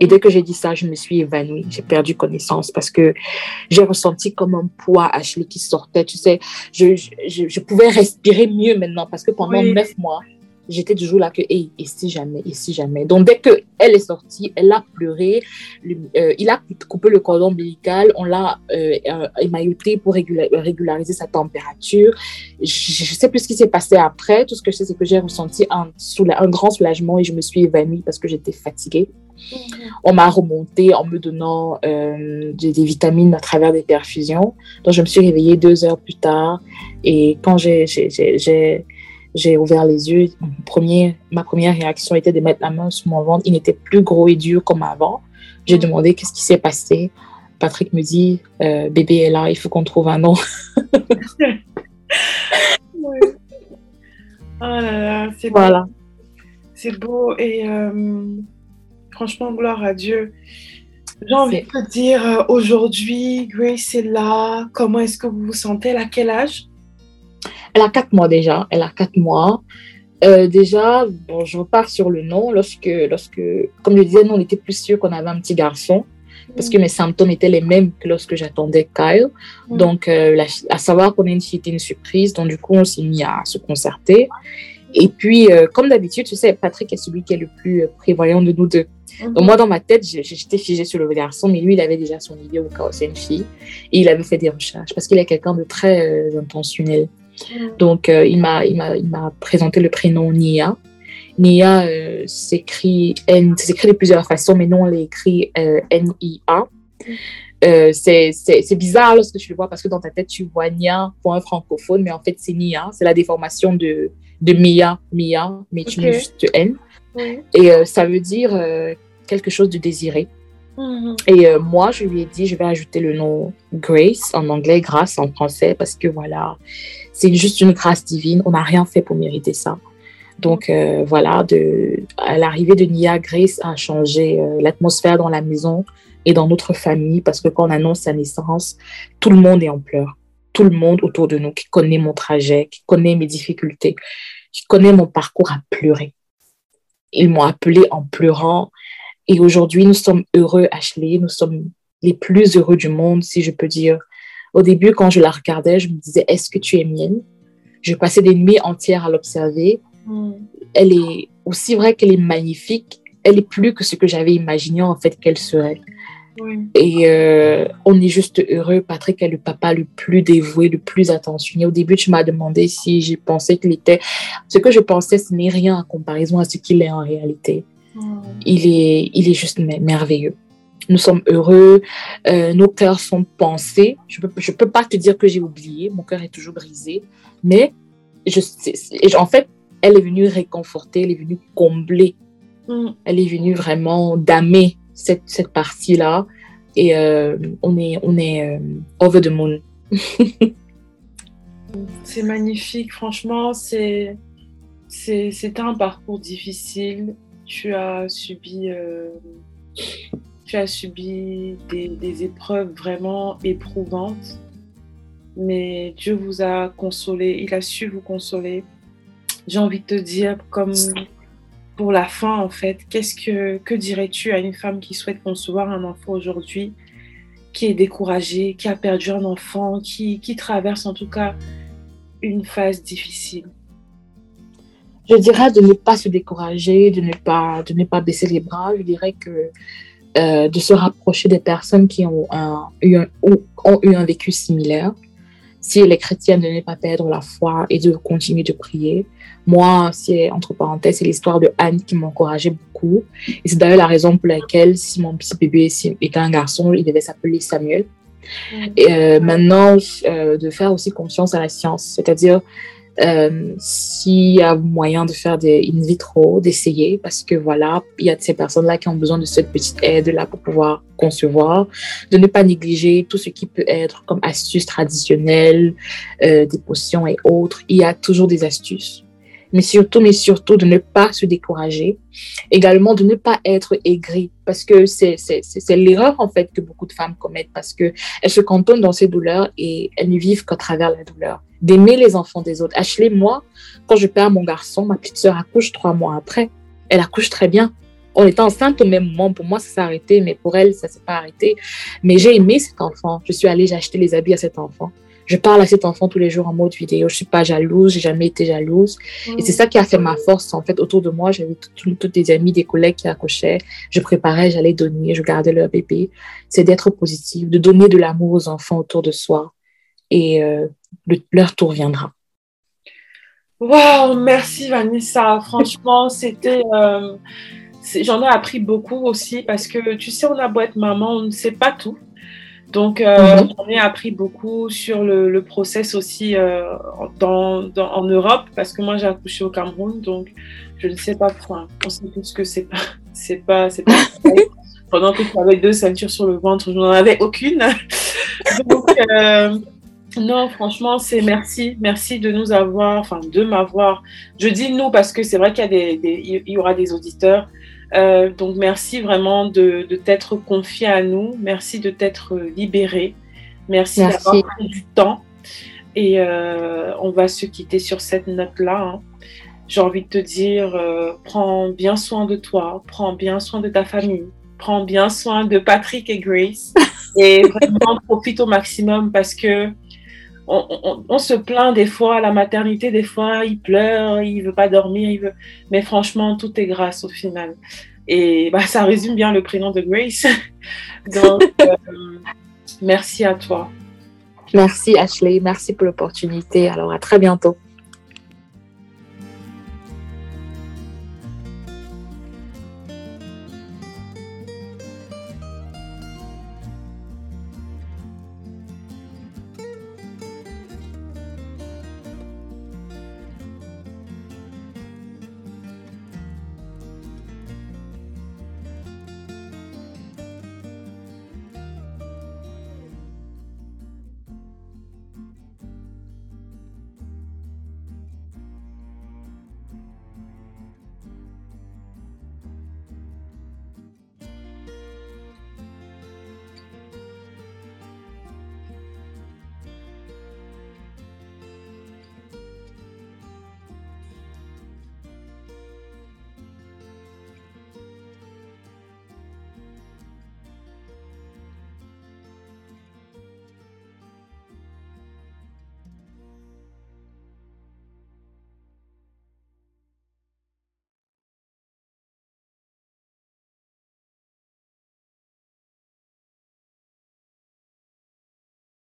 Speaker 3: Et dès que j'ai dit ça, je me suis évanouie. J'ai perdu connaissance parce que j'ai ressenti comme un poids Ashley qui sortait. Tu sais, je, je, je pouvais respirer mieux maintenant parce que pendant neuf mois, j'étais toujours là que, hey, et si jamais, et si jamais. Donc, dès qu'elle est sortie, elle a pleuré. Euh, il a coupé le cordon ombilical. On l'a euh, euh émailloté pour régulariser sa température. Je ne sais plus ce qui s'est passé après. Tout ce que je sais, c'est que j'ai ressenti un, un grand soulagement et je me suis évanouie parce que j'étais fatiguée. Mhm. On m'a remonté en me donnant euh, des, des, vitamines à travers des perfusions. Donc, je me suis réveillée deux heures plus tard. Et quand j'ai j'ai ouvert les yeux. Premier, ma première réaction était de mettre la main sur mon ventre. Il n'était plus gros et dur comme avant. J'ai demandé qu'est-ce qui s'est passé. Patrick me dit euh, bébé est là, il faut qu'on trouve un nom.
Speaker 1: Oh là là, c'est voilà. C'est beau et euh, franchement, gloire à Dieu. J'ai envie de te dire euh, aujourd'hui, Grace est là. Comment est-ce que vous vous sentez? À quel âge?
Speaker 3: Elle a quatre mois déjà. Elle a quatre mois. Euh, déjà, bon, je repars sur le nom. Lorsque, lorsque, comme je disais, nous, on était plus sûr qu'on avait un petit garçon parce que mes symptômes étaient les mêmes que lorsque j'attendais Kyle. Donc, euh, à savoir qu'on a une fille, une surprise. Donc, du coup, on s'est mis à se concerter. Et puis, euh, comme d'habitude, tu sais, Patrick est celui qui est le plus prévoyant de nous deux. Mhm. Donc, moi, dans ma tête, j'étais figée sur le garçon, mais lui, il avait déjà son idée au cas où c'est une fille. Et il avait fait des recherches parce qu'il est quelqu'un de très intentionnel. Donc, euh, il m'a présenté le prénom Nia. Nia euh, s'écrit de plusieurs façons, mais non, on l'écrit euh, N-I-A. Euh, c'est bizarre lorsque tu le vois parce que dans ta tête, tu vois Nia pour un francophone, mais en fait, c'est Nia. C'est la déformation de, de Mia, Mia, mais tu mets juste N. Et ça veut dire quelque chose de désiré. Mhm. Et euh, moi, je lui ai dit, je vais ajouter le nom Grace en anglais, grâce en français, parce que voilà, c'est juste une grâce divine. On n'a rien fait pour mériter ça. Donc euh, voilà, à l'arrivée de Nia, Grace a changé euh, l'atmosphère dans la maison et dans notre famille, parce que quand on annonce sa naissance, tout le monde est en pleurs. Tout le monde autour de nous qui connaît mon trajet, qui connaît mes difficultés, qui connaît mon parcours à pleurer. Ils m'ont appelé en pleurant et aujourd'hui, nous sommes heureux, Ashley. Nous sommes les plus heureux du monde, si je peux dire. Au début, quand je la regardais, je me disais, est-ce que tu es mienne? Je passais des nuits entières à l'observer. Hmm. Elle est aussi vraie qu'elle est magnifique. Elle est plus que ce que j'avais imaginé en fait qu'elle serait. Et euh, on est juste heureux. Patrick est le papa le plus dévoué, le plus attentionné. Au début, tu m'as demandé si j'ai pensé qu'il était. Ce que je pensais, ce n'est rien en comparaison à ce qu'il est en réalité. Il, est, il est juste merveilleux. Nous sommes heureux, euh, nos cœurs sont pensés. Je ne peux, je peux pas te dire que j'ai oublié, mon cœur est toujours brisé, mais je, en fait, elle est venue réconforter, elle est venue combler, mm. elle est venue vraiment damer cette, cette partie-là. Et euh, on est, on est euh, over the moon.
Speaker 1: c'est magnifique, franchement, c'est, c'est un parcours difficile tu as subi, euh, tu as subi des, épreuves vraiment éprouvantes, mais Dieu vous a consolé, il a su vous consoler. J'ai envie de te dire, comme pour la fin en fait, qu'est-ce que, que dirais-tu à une femme qui souhaite concevoir un enfant aujourd'hui, qui est découragée, qui a perdu un enfant, qui, qui traverse en tout cas une phase difficile?
Speaker 3: Je dirais de ne pas se décourager, de ne pas, de ne pas baisser les bras. Je dirais que euh, de se rapprocher des personnes qui ont, un, eu un, ont eu un vécu similaire. Si elle est chrétienne, de ne pas perdre la foi et de continuer de prier. Moi, c'est entre parenthèses, c'est l'histoire de Anne qui m'encourageait beaucoup. Et c'est d'ailleurs la raison pour laquelle, si mon petit bébé était un garçon, il devait s'appeler Samuel. Mm. Et euh, maintenant, euh, de faire aussi confiance à la science, c'est-à-dire euh, s'il y a moyen de faire des in vitro, d'essayer, parce que voilà, il y a ces personnes-là qui ont besoin de cette petite aide-là pour pouvoir concevoir, de ne pas négliger tout ce qui peut être comme astuces traditionnelles, euh, des potions et autres. Il y a toujours des astuces. Mais surtout, mais surtout, de ne pas se décourager. Également, de ne pas être aigri, parce que c'est l'erreur, en fait, que beaucoup de femmes commettent, parce qu'elles se cantonnent dans ces douleurs et elles ne vivent qu'à travers la douleur d'aimer les enfants des autres. Ashley, moi, quand je perds mon garçon, ma petite sœur accouche trois mois après. Elle accouche très bien. On était enceinte au même moment. Pour moi, ça s'est arrêté, mais pour elle, ça s'est pas arrêté. Mais j'ai aimé cet enfant. Je suis allée, j'ai acheté les habits à cet enfant. Je parle à cet enfant tous les jours en mode vidéo. Je suis pas jalouse, j'ai jamais été jalouse. Et c'est ça qui a fait ma force, en fait. Autour de moi, j'avais toutes des amis, des collègues qui accouchaient. Je préparais, j'allais donner, je gardais leur bébé. C'est d'être positif, de donner de l'amour aux enfants autour de soi. Et euh, leur tour viendra.
Speaker 1: Waouh, merci Vanessa. Franchement, c'était. Euh, j'en ai appris beaucoup aussi parce que tu sais, on a beau être maman, on ne sait pas tout. Donc, euh, mhm. j'en ai appris beaucoup sur le, process aussi euh, dans, en Europe parce que moi j'ai accouché au Cameroun, donc je ne sais pas pourquoi. On sait tous que c'est pas, c'est pas, c'est pas. Pendant que tu avais deux ceintures sur le ventre, je n'en avais aucune. donc, non, franchement, c'est merci. Merci de nous avoir, enfin, de m'avoir. Je dis nous parce que c'est vrai qu'il y, a des, il y aura des auditeurs. Euh, donc, merci vraiment de, de t'être confié à nous. Merci de t'être libéré. Merci, d'avoir pris du temps. Et euh, on va se quitter sur cette note-là. Hein. J'ai envie de te dire, euh, prends bien soin de toi, prends bien soin de ta famille, prends bien soin de Patrick et Grace. Et vraiment profite au maximum parce que on, se plaint des fois la maternité, des fois il pleure, il veut pas dormir, il. Mais franchement, tout est grâce au final. Et bah, ça résume bien le prénom de Grace. Donc, euh, merci à toi.
Speaker 3: Merci Ashley, merci pour l'opportunité. Alors à très bientôt.